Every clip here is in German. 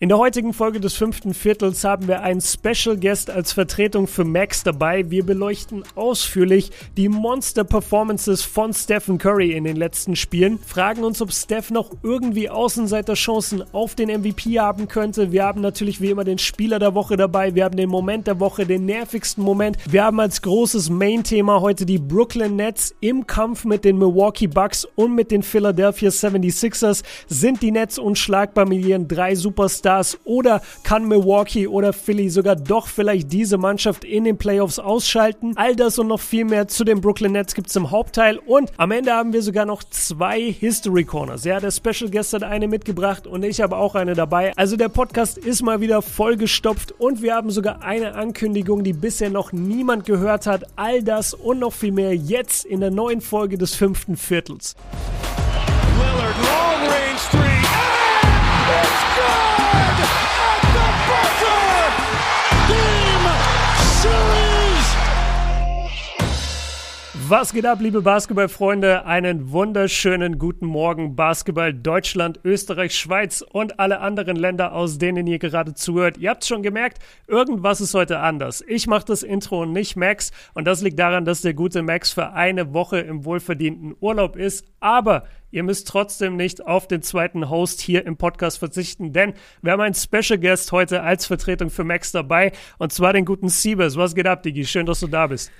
In der heutigen Folge des fünften Viertels haben wir einen Special Guest als Vertretung für Max dabei. Wir beleuchten ausführlich die Monster-Performances von Stephen Curry in den letzten Spielen, fragen uns, ob Steph noch irgendwie Außenseiterchancen auf den MVP haben könnte. Wir haben natürlich wie immer den Spieler der Woche dabei, wir haben den Moment der Woche, den nervigsten Moment. Wir haben als großes Main-Thema heute die Brooklyn Nets im Kampf mit den Milwaukee Bucks und mit den Philadelphia 76ers. Sind die Nets unschlagbar mit ihren drei Superstars? Stars oder kann Milwaukee oder Philly sogar doch vielleicht diese Mannschaft in den Playoffs ausschalten? All das und noch viel mehr zu den Brooklyn Nets gibt es im Hauptteil und am Ende haben wir sogar noch zwei History Corners. Ja, der Special Guest hat eine mitgebracht und ich habe auch eine dabei. Also der Podcast ist mal wieder vollgestopft und wir haben sogar eine Ankündigung, die bisher noch niemand gehört hat. All das und noch viel mehr jetzt in der neuen Folge des fünften Viertels. Lillard, long range three. Was geht ab, liebe Basketballfreunde? Einen wunderschönen guten Morgen, Basketball Deutschland, Österreich, Schweiz und alle anderen Länder, aus denen ihr gerade zuhört. Ihr habt schon gemerkt, irgendwas ist heute anders. Ich mache das Intro und nicht Max und das liegt daran, dass der gute Max für eine Woche im wohlverdienten Urlaub ist. Aber Ihr müsst trotzdem nicht auf den zweiten Host hier im Podcast verzichten, denn wir haben einen Special Guest heute als Vertretung für Max dabei und zwar den guten Siebes. Was geht ab, Digi? Schön, dass du da bist.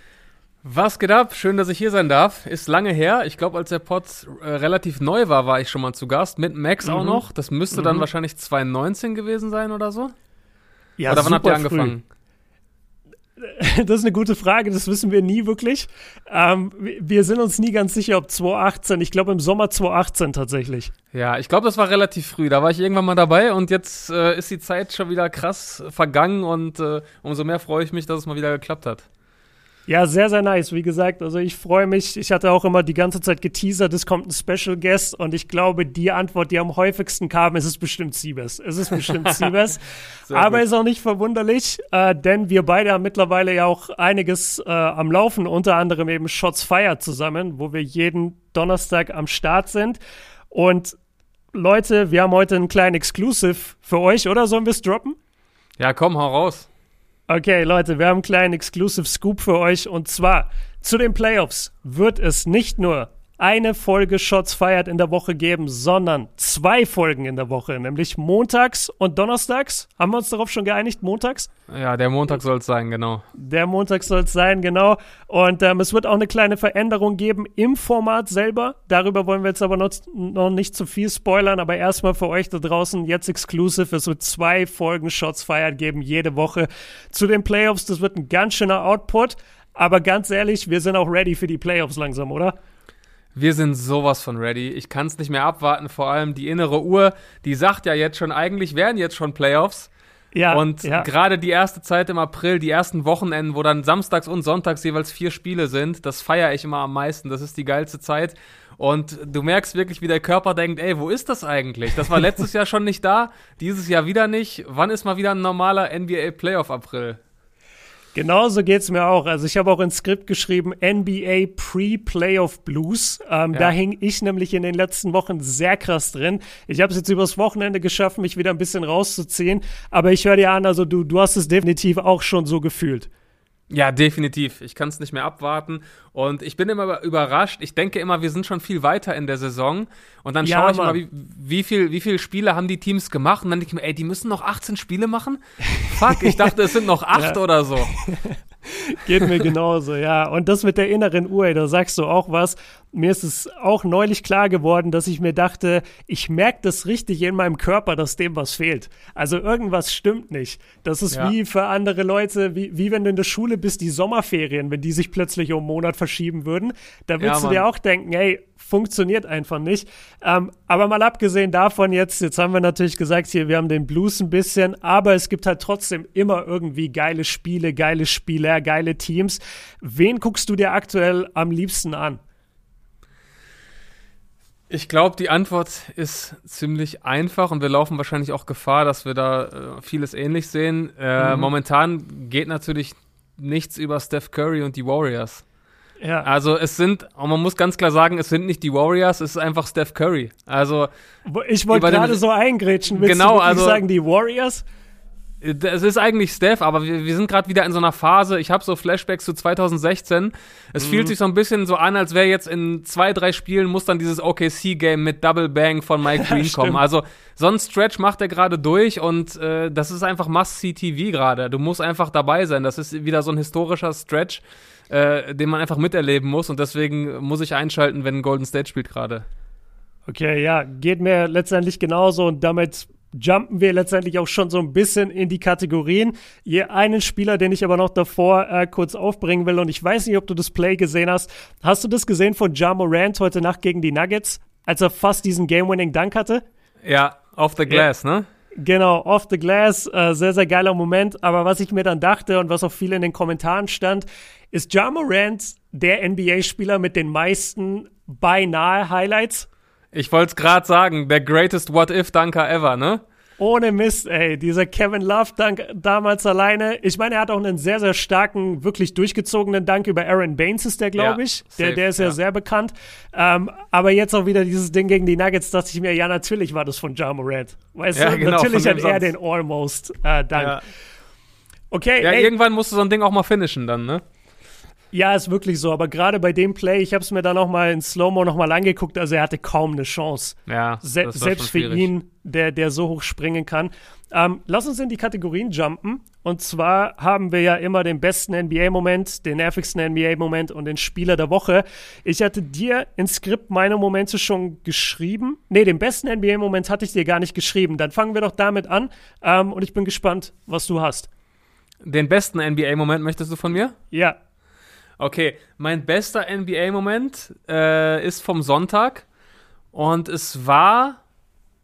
Was geht ab? Schön, dass ich hier sein darf. Ist lange her. Ich glaube, als der Pod äh, relativ neu war, war ich schon mal zu Gast. Mit Max mhm. auch noch. Das müsste mhm. dann wahrscheinlich 2019 gewesen sein oder so. Ja, oder wann habt ihr angefangen? Früh. Das ist eine gute Frage, das wissen wir nie wirklich. Ähm, wir sind uns nie ganz sicher, ob 2018. Ich glaube im Sommer 2018 tatsächlich. Ja, ich glaube, das war relativ früh. Da war ich irgendwann mal dabei und jetzt äh, ist die Zeit schon wieder krass vergangen und äh, umso mehr freue ich mich, dass es mal wieder geklappt hat. Ja, sehr, sehr nice. Wie gesagt, also ich freue mich. Ich hatte auch immer die ganze Zeit geteasert, es kommt ein Special Guest und ich glaube, die Antwort, die am häufigsten kam, ist es bestimmt Siebes. Es ist bestimmt Siebes. Aber gut. ist auch nicht verwunderlich, äh, denn wir beide haben mittlerweile ja auch einiges äh, am Laufen, unter anderem eben Shots Fire zusammen, wo wir jeden Donnerstag am Start sind. Und Leute, wir haben heute einen kleinen Exclusive für euch, oder? Sollen wir es droppen? Ja, komm, hau raus. Okay, Leute, wir haben einen kleinen Exclusive Scoop für euch. Und zwar zu den Playoffs wird es nicht nur eine Folge Shots feiert in der Woche geben, sondern zwei Folgen in der Woche, nämlich montags und donnerstags. Haben wir uns darauf schon geeinigt? Montags? Ja, der Montag soll es sein, genau. Der Montag soll es sein, genau. Und ähm, es wird auch eine kleine Veränderung geben im Format selber. Darüber wollen wir jetzt aber noch, noch nicht zu viel spoilern, aber erstmal für euch da draußen jetzt exclusive. Es wird zwei Folgen Shots feiert geben, jede Woche zu den Playoffs. Das wird ein ganz schöner Output. Aber ganz ehrlich, wir sind auch ready für die Playoffs langsam, oder? Wir sind sowas von ready. Ich kann es nicht mehr abwarten. Vor allem die innere Uhr, die sagt ja jetzt schon, eigentlich wären jetzt schon Playoffs. Ja, und ja. gerade die erste Zeit im April, die ersten Wochenenden, wo dann samstags und sonntags jeweils vier Spiele sind, das feiere ich immer am meisten. Das ist die geilste Zeit. Und du merkst wirklich, wie der Körper denkt, ey, wo ist das eigentlich? Das war letztes Jahr schon nicht da, dieses Jahr wieder nicht. Wann ist mal wieder ein normaler NBA Playoff April? Genauso geht's mir auch. Also ich habe auch ins Skript geschrieben NBA Pre-Playoff Blues. Ähm, ja. Da hing ich nämlich in den letzten Wochen sehr krass drin. Ich habe es jetzt übers Wochenende geschafft, mich wieder ein bisschen rauszuziehen. Aber ich höre dir an, also du, du hast es definitiv auch schon so gefühlt. Ja, definitiv. Ich kann es nicht mehr abwarten. Und ich bin immer überrascht. Ich denke immer, wir sind schon viel weiter in der Saison. Und dann ja, schaue ich Mann. mal, wie, wie, viel, wie viele Spiele haben die Teams gemacht. Und dann denke ich mir, ey, die müssen noch 18 Spiele machen? Fuck, ich dachte, es sind noch acht ja. oder so. Geht mir genauso, ja. Und das mit der inneren Uhr, da sagst du auch was. Mir ist es auch neulich klar geworden, dass ich mir dachte, ich merke das richtig in meinem Körper, dass dem was fehlt. Also irgendwas stimmt nicht. Das ist ja. wie für andere Leute, wie, wie wenn du in der Schule bist, die Sommerferien, wenn die sich plötzlich um einen Monat verschieben würden. Da würdest ja, du dir auch denken, hey, funktioniert einfach nicht. Ähm, aber mal abgesehen davon jetzt, jetzt haben wir natürlich gesagt, hier, wir haben den Blues ein bisschen, aber es gibt halt trotzdem immer irgendwie geile Spiele, geile Spieler, geile Teams. Wen guckst du dir aktuell am liebsten an? Ich glaube, die Antwort ist ziemlich einfach und wir laufen wahrscheinlich auch Gefahr, dass wir da äh, vieles ähnlich sehen. Äh, mhm. Momentan geht natürlich nichts über Steph Curry und die Warriors. Ja. Also es sind, und man muss ganz klar sagen, es sind nicht die Warriors, es ist einfach Steph Curry. Also ich wollte gerade so eingrätschen. Willst genau, du also sagen die Warriors? Es ist eigentlich Steph, aber wir, wir sind gerade wieder in so einer Phase. Ich habe so Flashbacks zu 2016. Es mhm. fühlt sich so ein bisschen so an, als wäre jetzt in zwei, drei Spielen muss dann dieses OKC-Game mit Double Bang von Mike Green kommen. Also so ein Stretch macht er gerade durch und äh, das ist einfach Must-See-TV gerade. Du musst einfach dabei sein. Das ist wieder so ein historischer Stretch, äh, den man einfach miterleben muss und deswegen muss ich einschalten, wenn Golden State spielt gerade. Okay, ja, geht mir letztendlich genauso und damit jumpen wir letztendlich auch schon so ein bisschen in die Kategorien. Hier einen Spieler, den ich aber noch davor äh, kurz aufbringen will und ich weiß nicht, ob du das Play gesehen hast. Hast du das gesehen von Ja Morant heute Nacht gegen die Nuggets, als er fast diesen Game-Winning-Dunk hatte? Ja, off the glass, ja. ne? Genau, off the glass, äh, sehr, sehr geiler Moment. Aber was ich mir dann dachte und was auch viel in den Kommentaren stand, ist Ja Morant der NBA-Spieler mit den meisten beinahe Highlights? Ich wollte es gerade sagen, der greatest What-If-Dunker ever, ne? Ohne Mist, ey. Dieser Kevin Love Dank damals alleine. Ich meine, er hat auch einen sehr, sehr starken, wirklich durchgezogenen Dank über Aaron Baines ist der, glaube ich. Ja, der, der ist ja, ja sehr bekannt. Ähm, aber jetzt auch wieder dieses Ding gegen die Nuggets, dachte ich mir, ja, natürlich war das von Ja Morant. Weißt ja, du, genau, natürlich hat er den Almost äh, Dank. Okay. Ja, ey. irgendwann musst du so ein Ding auch mal finishen dann, ne? Ja, ist wirklich so. Aber gerade bei dem Play, ich habe es mir dann noch mal in Slow-Mo noch mal angeguckt, also er hatte kaum eine Chance. Ja, Se selbst für ihn, der, der so hoch springen kann. Ähm, lass uns in die Kategorien jumpen. Und zwar haben wir ja immer den besten NBA-Moment, den nervigsten NBA-Moment und den Spieler der Woche. Ich hatte dir ins Skript meine Momente schon geschrieben. Nee, den besten NBA-Moment hatte ich dir gar nicht geschrieben. Dann fangen wir doch damit an. Ähm, und ich bin gespannt, was du hast. Den besten NBA-Moment möchtest du von mir? Ja. Okay, mein bester NBA-Moment äh, ist vom Sonntag und es war,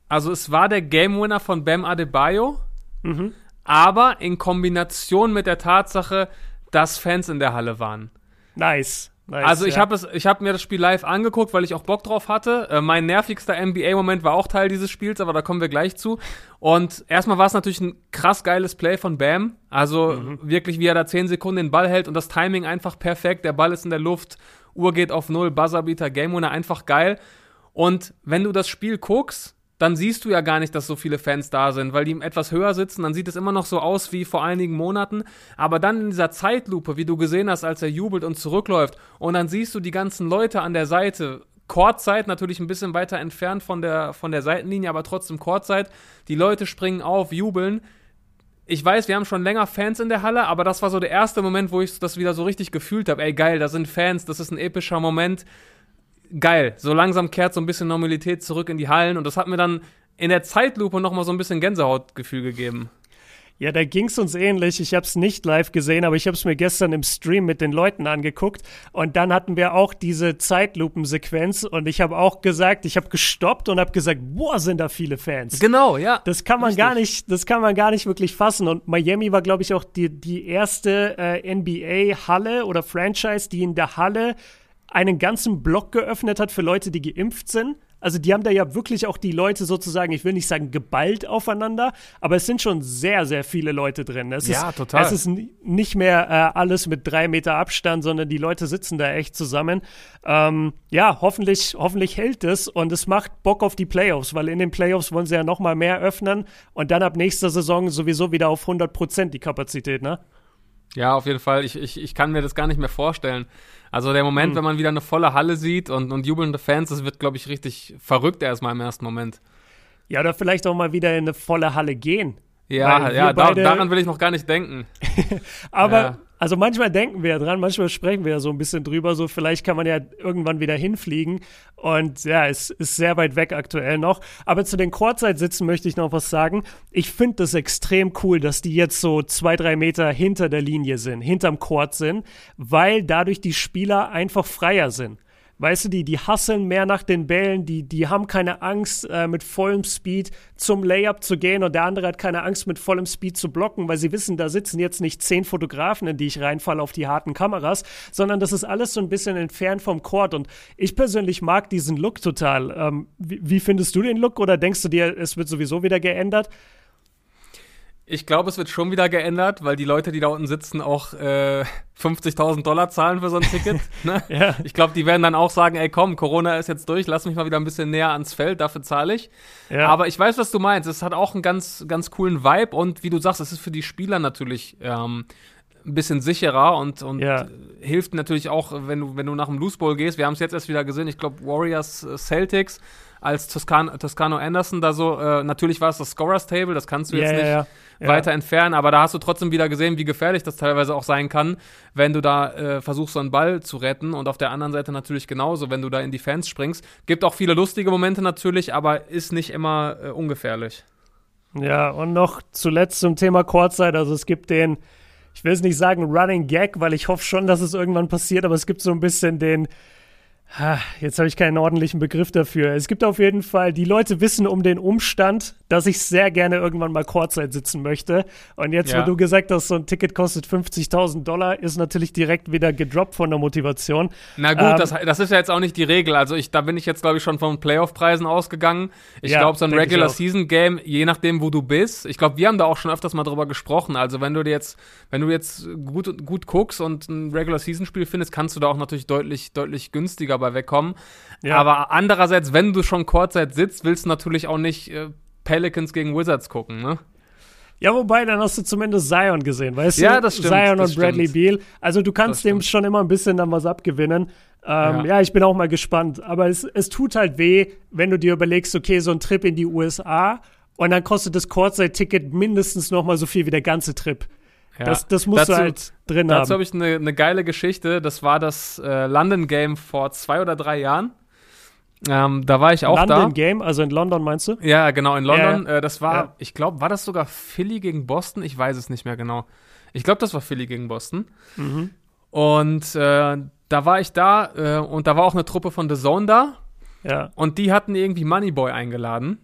also es war der Game Winner von Bam Adebayo, mhm. aber in Kombination mit der Tatsache, dass Fans in der Halle waren. Nice. Nice, also ich ja. habe hab mir das Spiel live angeguckt, weil ich auch Bock drauf hatte. Äh, mein nervigster NBA-Moment war auch Teil dieses Spiels, aber da kommen wir gleich zu. Und erstmal war es natürlich ein krass geiles Play von Bam. Also mhm. wirklich, wie er da 10 Sekunden den Ball hält und das Timing einfach perfekt. Der Ball ist in der Luft, Uhr geht auf Null, Buzzerbeater, Game Winner, einfach geil. Und wenn du das Spiel guckst, dann siehst du ja gar nicht, dass so viele Fans da sind, weil die etwas höher sitzen, dann sieht es immer noch so aus wie vor einigen Monaten, aber dann in dieser Zeitlupe, wie du gesehen hast, als er jubelt und zurückläuft und dann siehst du die ganzen Leute an der Seite, Kurzzeit natürlich ein bisschen weiter entfernt von der, von der Seitenlinie, aber trotzdem Kurzzeit, die Leute springen auf, jubeln, ich weiß, wir haben schon länger Fans in der Halle, aber das war so der erste Moment, wo ich das wieder so richtig gefühlt habe. Ey, geil, da sind Fans, das ist ein epischer Moment geil. So langsam kehrt so ein bisschen Normalität zurück in die Hallen und das hat mir dann in der Zeitlupe nochmal so ein bisschen Gänsehautgefühl gegeben. Ja, da ging es uns ähnlich. Ich habe es nicht live gesehen, aber ich habe es mir gestern im Stream mit den Leuten angeguckt. Und dann hatten wir auch diese Zeitlupensequenz. Und ich habe auch gesagt, ich habe gestoppt und habe gesagt, boah, sind da viele Fans. Genau, ja. Das kann man Richtig. gar nicht, das kann man gar nicht wirklich fassen. Und Miami war, glaube ich, auch die, die erste äh, NBA-Halle oder Franchise, die in der Halle einen ganzen Block geöffnet hat für Leute, die geimpft sind. Also die haben da ja wirklich auch die Leute sozusagen, ich will nicht sagen geballt aufeinander, aber es sind schon sehr, sehr viele Leute drin. Es ja, ist, total. Es ist nicht mehr äh, alles mit drei Meter Abstand, sondern die Leute sitzen da echt zusammen. Ähm, ja, hoffentlich, hoffentlich hält es und es macht Bock auf die Playoffs, weil in den Playoffs wollen sie ja noch mal mehr öffnen und dann ab nächster Saison sowieso wieder auf 100 Prozent die Kapazität, ne? Ja, auf jeden Fall. Ich, ich, ich kann mir das gar nicht mehr vorstellen. Also der Moment, mhm. wenn man wieder eine volle Halle sieht und, und jubelnde Fans, das wird, glaube ich, richtig verrückt erstmal im ersten Moment. Ja, oder vielleicht auch mal wieder in eine volle Halle gehen. Ja, ja, da, daran will ich noch gar nicht denken. Aber ja. Also manchmal denken wir ja dran, manchmal sprechen wir ja so ein bisschen drüber, so vielleicht kann man ja irgendwann wieder hinfliegen. Und ja, es ist sehr weit weg aktuell noch. Aber zu den Kurzzeitsitzen möchte ich noch was sagen. Ich finde das extrem cool, dass die jetzt so zwei, drei Meter hinter der Linie sind, hinterm Court sind, weil dadurch die Spieler einfach freier sind. Weißt du, die, die hasseln mehr nach den Bällen, die, die haben keine Angst, äh, mit vollem Speed zum Layup zu gehen und der andere hat keine Angst, mit vollem Speed zu blocken, weil sie wissen, da sitzen jetzt nicht zehn Fotografen, in die ich reinfalle auf die harten Kameras, sondern das ist alles so ein bisschen entfernt vom Court und ich persönlich mag diesen Look total. Ähm, wie, wie findest du den Look oder denkst du dir, es wird sowieso wieder geändert? Ich glaube, es wird schon wieder geändert, weil die Leute, die da unten sitzen, auch äh, 50.000 Dollar zahlen für so ein Ticket. ne? ja. Ich glaube, die werden dann auch sagen, ey komm, Corona ist jetzt durch, lass mich mal wieder ein bisschen näher ans Feld, dafür zahle ich. Ja. Aber ich weiß, was du meinst. Es hat auch einen ganz, ganz coolen Vibe und wie du sagst, es ist für die Spieler natürlich ähm, ein bisschen sicherer und, und ja. hilft natürlich auch, wenn du, wenn du nach dem Loose Bowl gehst. Wir haben es jetzt erst wieder gesehen, ich glaube, Warriors äh, Celtics als Toscan Toscano Anderson da so, äh, natürlich war es das Scorers Table, das kannst du jetzt nicht ja. weiter entfernen, aber da hast du trotzdem wieder gesehen, wie gefährlich das teilweise auch sein kann, wenn du da äh, versuchst, so einen Ball zu retten und auf der anderen Seite natürlich genauso, wenn du da in die Fans springst. Gibt auch viele lustige Momente natürlich, aber ist nicht immer äh, ungefährlich. Ja, und noch zuletzt zum Thema Kurzzeit, also es gibt den, ich will es nicht sagen Running Gag, weil ich hoffe schon, dass es irgendwann passiert, aber es gibt so ein bisschen den Jetzt habe ich keinen ordentlichen Begriff dafür. Es gibt auf jeden Fall, die Leute wissen um den Umstand, dass ich sehr gerne irgendwann mal Kurzzeit sitzen möchte. Und jetzt, ja. wo du gesagt hast, so ein Ticket kostet 50.000 Dollar, ist natürlich direkt wieder gedroppt von der Motivation. Na gut, ähm, das, das, ist ja jetzt auch nicht die Regel. Also ich, da bin ich jetzt, glaube ich, schon von Playoff-Preisen ausgegangen. Ich ja, glaube, so ein Regular-Season-Game, je nachdem, wo du bist, ich glaube, wir haben da auch schon öfters mal drüber gesprochen. Also wenn du dir jetzt, wenn du jetzt gut, gut guckst und ein Regular-Season-Spiel findest, kannst du da auch natürlich deutlich, deutlich günstiger bei wegkommen. Ja. Aber andererseits, wenn du schon Kurzzeit sitzt, willst du natürlich auch nicht äh, Pelicans gegen Wizards gucken, ne? Ja, wobei, dann hast du zumindest Zion gesehen, weißt ja, du? Das stimmt, Zion und Bradley stimmt. Beal. Also du kannst dem schon immer ein bisschen dann was abgewinnen. Ähm, ja. ja. ich bin auch mal gespannt. Aber es, es tut halt weh, wenn du dir überlegst, okay, so ein Trip in die USA und dann kostet das Kurzzeit-Ticket mindestens noch mal so viel wie der ganze Trip. Ja. Das, das musst dazu, du halt drin dazu haben. Dazu habe ich eine, eine geile Geschichte. Das war das äh, London Game vor zwei oder drei Jahren. Ähm, da war ich auch London da. London Game, also in London meinst du? Ja, genau, in London. Äh, das war, ja. ich glaube, war das sogar Philly gegen Boston? Ich weiß es nicht mehr genau. Ich glaube, das war Philly gegen Boston. Mhm. Und äh, da war ich da äh, und da war auch eine Truppe von The Zone da. Ja. Und die hatten irgendwie Moneyboy eingeladen.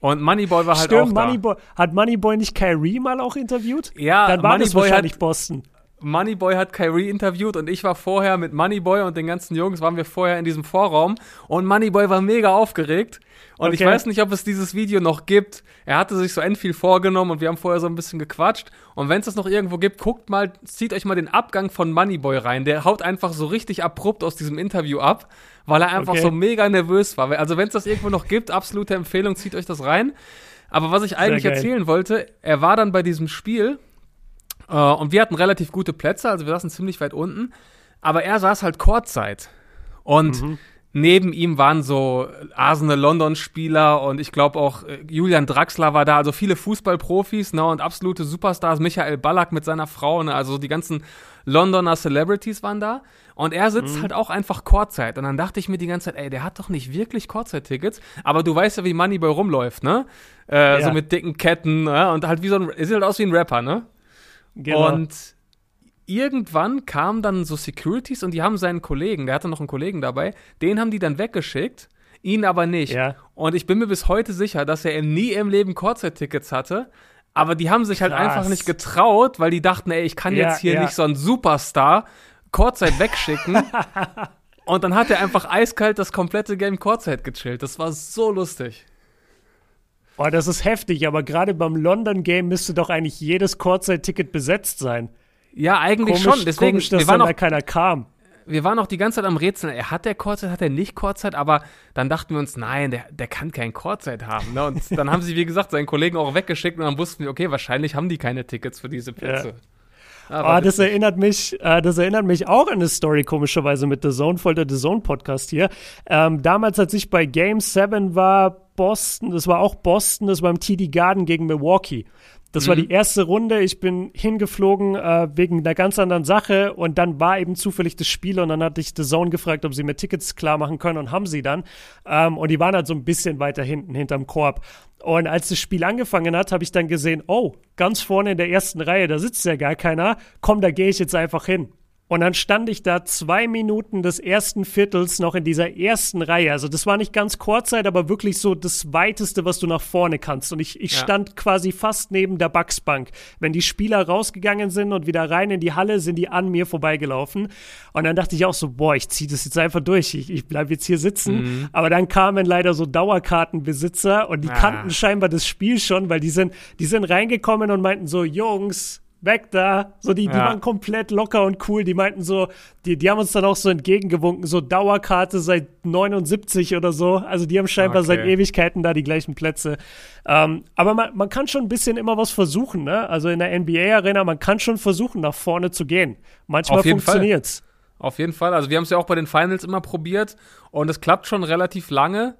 Und Moneyboy war halt Stimmt, auch Moneyboy, da. Hat Moneyboy nicht Kyrie mal auch interviewt? Ja, Dann war Moneyboy das wahrscheinlich hat, Boston. Moneyboy hat Kyrie interviewt und ich war vorher mit Moneyboy und den ganzen Jungs, waren wir vorher in diesem Vorraum und Moneyboy war mega aufgeregt. Und okay. ich weiß nicht, ob es dieses Video noch gibt. Er hatte sich so end viel vorgenommen und wir haben vorher so ein bisschen gequatscht. Und wenn es das noch irgendwo gibt, guckt mal, zieht euch mal den Abgang von Moneyboy rein. Der haut einfach so richtig abrupt aus diesem Interview ab, weil er einfach okay. so mega nervös war. Also wenn es das irgendwo noch gibt, absolute Empfehlung, zieht euch das rein. Aber was ich eigentlich erzählen wollte, er war dann bei diesem Spiel und wir hatten relativ gute Plätze, also wir saßen ziemlich weit unten. Aber er saß halt Kurzzeit. Und mhm. neben ihm waren so Arsenal London-Spieler und ich glaube auch äh, Julian Draxler war da, also viele Fußballprofis ne, und absolute Superstars. Michael Ballack mit seiner Frau, ne, also die ganzen Londoner Celebrities waren da. Und er sitzt mhm. halt auch einfach Kurzzeit. Und dann dachte ich mir die ganze Zeit, ey, der hat doch nicht wirklich Kurzzeit-Tickets. Aber du weißt ja, wie Moneyboy rumläuft, ne? Äh, ja. So mit dicken Ketten, ne? Und halt wie so ein, sieht halt aus wie ein Rapper, ne? Genau. Und irgendwann kamen dann so Securities und die haben seinen Kollegen, der hatte noch einen Kollegen dabei, den haben die dann weggeschickt, ihn aber nicht. Ja. Und ich bin mir bis heute sicher, dass er nie im Leben Kurzzeit-Tickets hatte. Aber die haben sich halt Krass. einfach nicht getraut, weil die dachten, ey, ich kann ja, jetzt hier ja. nicht so einen Superstar Kurzzeit wegschicken. und dann hat er einfach eiskalt das komplette Game Kurzzeit gechillt. Das war so lustig. Oh, das ist heftig, aber gerade beim London Game müsste doch eigentlich jedes Kurzzeit-Ticket besetzt sein. Ja, eigentlich komisch, schon. Deswegen, komisch, dass wir waren dann noch, da keiner kam. Wir waren auch die ganze Zeit am Rätseln. Er hat der Kurzzeit, hat er nicht Kurzzeit, aber dann dachten wir uns, nein, der, der kann kein Kurzzeit haben. Ne? Und dann haben sie, wie gesagt, seinen Kollegen auch weggeschickt und dann wussten wir, okay, wahrscheinlich haben die keine Tickets für diese Plätze. Ja. Ah, das erinnert mich, äh, das erinnert mich auch an eine Story komischerweise mit The Zone, voll der The Zone Podcast hier. Ähm, damals, als ich bei Game 7 war, Boston, das war auch Boston, das war im TD Garden gegen Milwaukee. Das mhm. war die erste Runde. Ich bin hingeflogen äh, wegen einer ganz anderen Sache und dann war eben zufällig das Spiel und dann hatte ich The Zone gefragt, ob sie mir Tickets klar machen können und haben sie dann. Ähm, und die waren halt so ein bisschen weiter hinten, hinterm Korb. Und als das Spiel angefangen hat, habe ich dann gesehen, oh, ganz vorne in der ersten Reihe, da sitzt ja gar keiner. Komm, da gehe ich jetzt einfach hin. Und dann stand ich da zwei Minuten des ersten Viertels noch in dieser ersten Reihe. Also das war nicht ganz Kurzzeit, aber wirklich so das Weiteste, was du nach vorne kannst. Und ich, ich ja. stand quasi fast neben der Bugsbank. Wenn die Spieler rausgegangen sind und wieder rein in die Halle, sind die an mir vorbeigelaufen. Und dann dachte ich auch so, boah, ich ziehe das jetzt einfach durch. Ich, ich bleibe jetzt hier sitzen. Mhm. Aber dann kamen leider so Dauerkartenbesitzer und die ah. kannten scheinbar das Spiel schon, weil die sind, die sind reingekommen und meinten so, Jungs, weg da. So, die, ja. die waren komplett locker und cool. Die meinten so, die, die haben uns dann auch so entgegengewunken, so Dauerkarte seit 79 oder so. Also die haben scheinbar okay. seit Ewigkeiten da die gleichen Plätze. Ähm, aber man, man kann schon ein bisschen immer was versuchen, ne? Also in der NBA-Arena, man kann schon versuchen, nach vorne zu gehen. Manchmal funktioniert's. Auf jeden Fall. Also wir haben es ja auch bei den Finals immer probiert und es klappt schon relativ lange.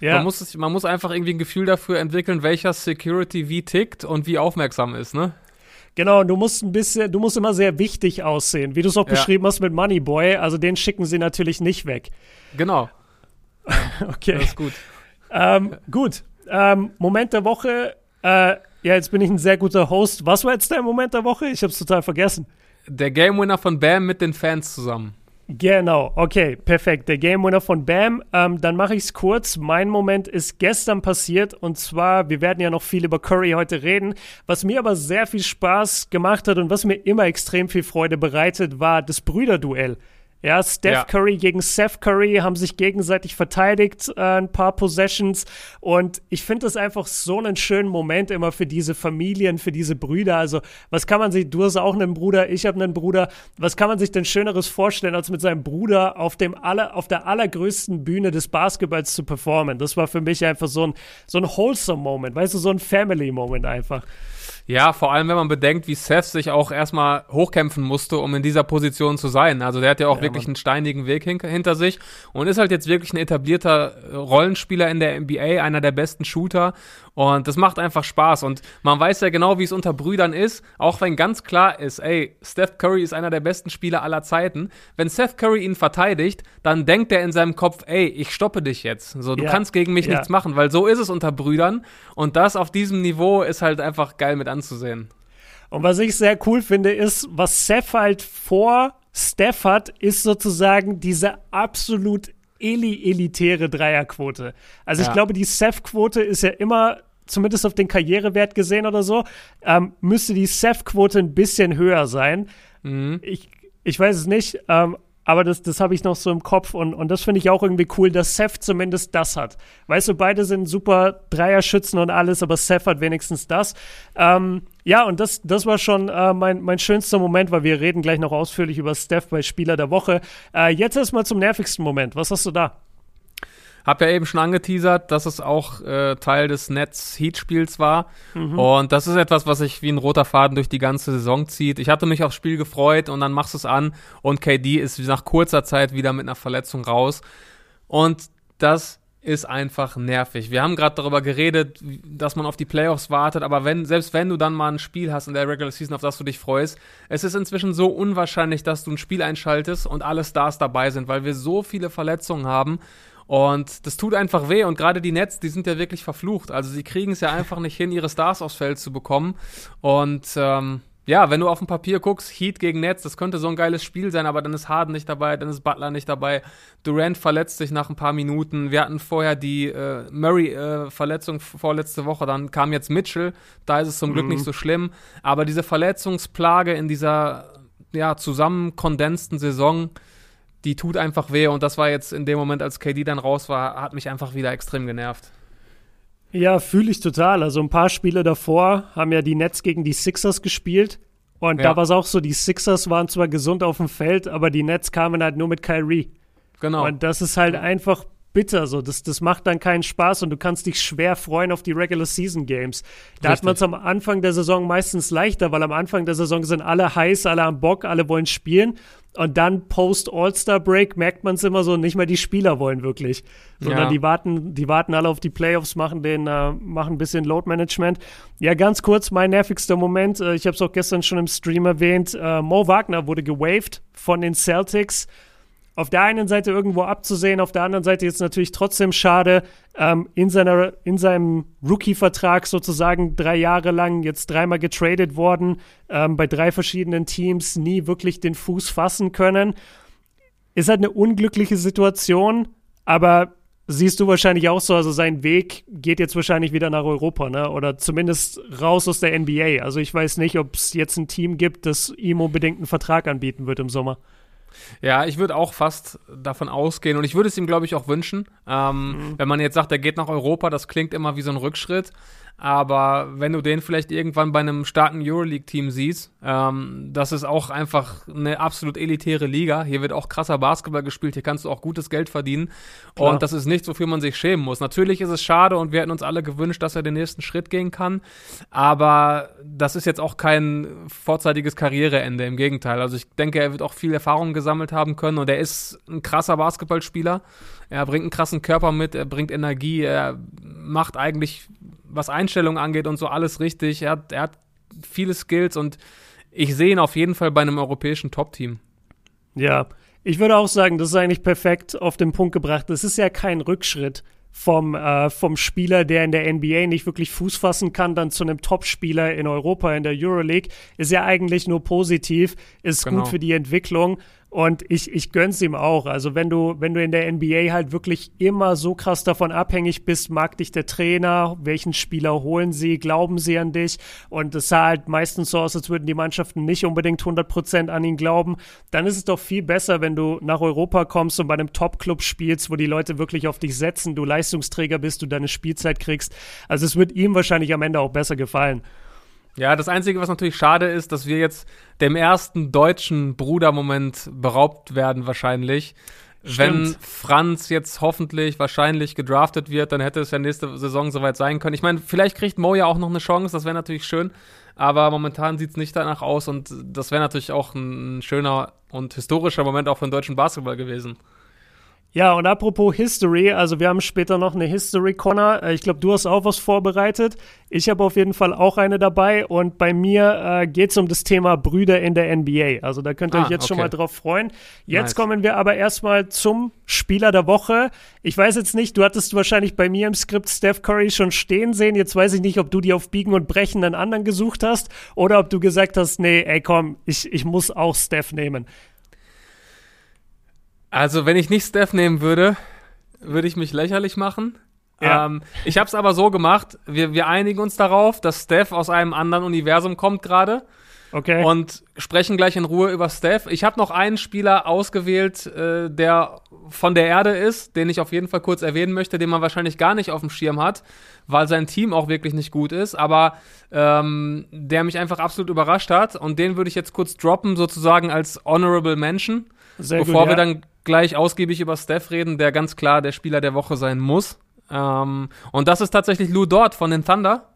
Ja. Man, muss, man muss einfach irgendwie ein Gefühl dafür entwickeln, welcher Security wie tickt und wie aufmerksam ist, ne? Genau, du musst ein bisschen, du musst immer sehr wichtig aussehen, wie du es auch ja. beschrieben hast mit Moneyboy. Also den schicken sie natürlich nicht weg. Genau. okay. Das ist gut. Ähm, gut. Ähm, Moment der Woche. Äh, ja, jetzt bin ich ein sehr guter Host. Was war jetzt dein Moment der Woche? Ich habe es total vergessen. Der Game Winner von Bam mit den Fans zusammen. Genau, okay, perfekt. Der Game Winner von Bam. Ähm, dann mache ich es kurz. Mein Moment ist gestern passiert und zwar, wir werden ja noch viel über Curry heute reden. Was mir aber sehr viel Spaß gemacht hat und was mir immer extrem viel Freude bereitet, war das Brüderduell. Ja, Steph ja. Curry gegen Seth Curry haben sich gegenseitig verteidigt, äh, ein paar Possessions. Und ich finde das einfach so einen schönen Moment immer für diese Familien, für diese Brüder. Also, was kann man sich, du hast auch einen Bruder, ich habe einen Bruder. Was kann man sich denn Schöneres vorstellen, als mit seinem Bruder auf dem aller, auf der allergrößten Bühne des Basketballs zu performen? Das war für mich einfach so ein, so ein wholesome Moment, weißt du, so ein Family Moment einfach. Ja, vor allem, wenn man bedenkt, wie Seth sich auch erstmal hochkämpfen musste, um in dieser Position zu sein. Also der hat ja auch ja, wirklich Mann. einen steinigen Weg hin hinter sich und ist halt jetzt wirklich ein etablierter Rollenspieler in der NBA, einer der besten Shooter und das macht einfach Spaß. Und man weiß ja genau, wie es unter Brüdern ist. Auch wenn ganz klar ist, ey, Steph Curry ist einer der besten Spieler aller Zeiten. Wenn Steph Curry ihn verteidigt, dann denkt er in seinem Kopf, ey, ich stoppe dich jetzt. So, du ja. kannst gegen mich ja. nichts machen, weil so ist es unter Brüdern. Und das auf diesem Niveau ist halt einfach geil mit anzusehen. Und was ich sehr cool finde, ist, was Seth halt vor Steph hat, ist sozusagen diese absolut eli-elitäre Dreierquote. Also ja. ich glaube, die Seth-Quote ist ja immer zumindest auf den Karrierewert gesehen oder so, ähm, müsste die Seth-Quote ein bisschen höher sein. Mhm. Ich, ich weiß es nicht, ähm, aber das, das habe ich noch so im Kopf und, und das finde ich auch irgendwie cool, dass Seth zumindest das hat. Weißt du, beide sind super Dreierschützen und alles, aber Seth hat wenigstens das. Ähm, ja, und das, das war schon äh, mein, mein schönster Moment, weil wir reden gleich noch ausführlich über Steph bei Spieler der Woche. Äh, jetzt erstmal zum nervigsten Moment. Was hast du da? Hab ja eben schon angeteasert, dass es auch äh, Teil des Netz-Heat-Spiels war. Mhm. Und das ist etwas, was sich wie ein roter Faden durch die ganze Saison zieht. Ich hatte mich aufs Spiel gefreut und dann machst du es an und KD ist nach kurzer Zeit wieder mit einer Verletzung raus. Und das ist einfach nervig. Wir haben gerade darüber geredet, dass man auf die Playoffs wartet, aber wenn, selbst wenn du dann mal ein Spiel hast in der Regular Season, auf das du dich freust, es ist inzwischen so unwahrscheinlich, dass du ein Spiel einschaltest und alle Stars dabei sind, weil wir so viele Verletzungen haben und das tut einfach weh. Und gerade die Nets, die sind ja wirklich verflucht. Also sie kriegen es ja einfach nicht hin, ihre Stars aufs Feld zu bekommen. Und ähm, ja, wenn du auf dem Papier guckst, Heat gegen Nets, das könnte so ein geiles Spiel sein, aber dann ist Harden nicht dabei, dann ist Butler nicht dabei. Durant verletzt sich nach ein paar Minuten. Wir hatten vorher die äh, Murray-Verletzung äh, vorletzte Woche, dann kam jetzt Mitchell. Da ist es zum mhm. Glück nicht so schlimm. Aber diese Verletzungsplage in dieser ja, zusammenkondensten Saison, die tut einfach weh und das war jetzt in dem Moment, als KD dann raus war, hat mich einfach wieder extrem genervt. Ja, fühle ich total. Also ein paar Spiele davor haben ja die Nets gegen die Sixers gespielt. Und ja. da war es auch so, die Sixers waren zwar gesund auf dem Feld, aber die Nets kamen halt nur mit Kyrie. Genau. Und das ist halt einfach bitter so. Das, das macht dann keinen Spaß und du kannst dich schwer freuen auf die Regular Season Games. Da Richtig. hat man es am Anfang der Saison meistens leichter, weil am Anfang der Saison sind alle heiß, alle am Bock, alle wollen spielen. Und dann post All-Star Break merkt man es immer so, nicht mal die Spieler wollen wirklich, sondern ja. die warten, die warten alle auf die Playoffs, machen den, äh, machen ein bisschen Load Management. Ja, ganz kurz, mein nervigster Moment, äh, ich habe es auch gestern schon im Stream erwähnt, äh, Mo Wagner wurde gewaved von den Celtics auf der einen Seite irgendwo abzusehen, auf der anderen Seite jetzt natürlich trotzdem schade, ähm, in, seiner, in seinem Rookie-Vertrag sozusagen drei Jahre lang jetzt dreimal getradet worden, ähm, bei drei verschiedenen Teams nie wirklich den Fuß fassen können. Ist halt eine unglückliche Situation, aber siehst du wahrscheinlich auch so, also sein Weg geht jetzt wahrscheinlich wieder nach Europa, ne? Oder zumindest raus aus der NBA. Also ich weiß nicht, ob es jetzt ein Team gibt, das ihm unbedingt einen Vertrag anbieten wird im Sommer. Ja, ich würde auch fast davon ausgehen und ich würde es ihm, glaube ich, auch wünschen. Ähm, mhm. Wenn man jetzt sagt, er geht nach Europa, das klingt immer wie so ein Rückschritt. Aber wenn du den vielleicht irgendwann bei einem starken Euroleague-Team siehst, ähm, das ist auch einfach eine absolut elitäre Liga. Hier wird auch krasser Basketball gespielt, hier kannst du auch gutes Geld verdienen. Klar. Und das ist nichts, wofür man sich schämen muss. Natürlich ist es schade und wir hätten uns alle gewünscht, dass er den nächsten Schritt gehen kann. Aber das ist jetzt auch kein vorzeitiges Karriereende, im Gegenteil. Also ich denke, er wird auch viel Erfahrung gesammelt haben können und er ist ein krasser Basketballspieler. Er bringt einen krassen Körper mit, er bringt Energie, er macht eigentlich was Einstellungen angeht und so alles richtig. Er hat, er hat viele Skills und ich sehe ihn auf jeden Fall bei einem europäischen Top-Team. Ja, ich würde auch sagen, das ist eigentlich perfekt auf den Punkt gebracht. Das ist ja kein Rückschritt vom, äh, vom Spieler, der in der NBA nicht wirklich Fuß fassen kann, dann zu einem Top-Spieler in Europa, in der Euroleague, ist ja eigentlich nur positiv, ist genau. gut für die Entwicklung. Und ich, ich gönn's ihm auch. Also wenn du, wenn du in der NBA halt wirklich immer so krass davon abhängig bist, mag dich der Trainer, welchen Spieler holen sie, glauben sie an dich. Und es sah halt meistens so aus, als würden die Mannschaften nicht unbedingt 100% an ihn glauben. Dann ist es doch viel besser, wenn du nach Europa kommst und bei einem Top-Club spielst, wo die Leute wirklich auf dich setzen, du Leistungsträger bist, du deine Spielzeit kriegst. Also es wird ihm wahrscheinlich am Ende auch besser gefallen. Ja, das Einzige, was natürlich schade ist, dass wir jetzt dem ersten deutschen Brudermoment beraubt werden, wahrscheinlich. Stimmt. Wenn Franz jetzt hoffentlich wahrscheinlich gedraftet wird, dann hätte es ja nächste Saison soweit sein können. Ich meine, vielleicht kriegt Mo ja auch noch eine Chance, das wäre natürlich schön, aber momentan sieht es nicht danach aus und das wäre natürlich auch ein schöner und historischer Moment auch für den deutschen Basketball gewesen. Ja, und apropos History, also wir haben später noch eine History Corner. Äh, ich glaube, du hast auch was vorbereitet. Ich habe auf jeden Fall auch eine dabei und bei mir äh, geht es um das Thema Brüder in der NBA. Also da könnt ihr ah, euch jetzt okay. schon mal drauf freuen. Jetzt nice. kommen wir aber erstmal zum Spieler der Woche. Ich weiß jetzt nicht, du hattest wahrscheinlich bei mir im Skript Steph Curry schon stehen sehen. Jetzt weiß ich nicht, ob du die auf Biegen und Brechen einen anderen gesucht hast oder ob du gesagt hast, nee, ey komm, ich, ich muss auch Steph nehmen. Also, wenn ich nicht Steph nehmen würde, würde ich mich lächerlich machen. Ja. Ähm, ich habe es aber so gemacht, wir, wir einigen uns darauf, dass Steph aus einem anderen Universum kommt gerade. Okay. Und sprechen gleich in Ruhe über Steph. Ich habe noch einen Spieler ausgewählt, äh, der von der Erde ist, den ich auf jeden Fall kurz erwähnen möchte, den man wahrscheinlich gar nicht auf dem Schirm hat, weil sein Team auch wirklich nicht gut ist, aber ähm, der mich einfach absolut überrascht hat. Und den würde ich jetzt kurz droppen, sozusagen als Honorable Mention. Sehr bevor gut, ja. wir dann gleich ausgiebig über Steph reden, der ganz klar der Spieler der Woche sein muss. Ähm, und das ist tatsächlich Lou Dort von den Thunder.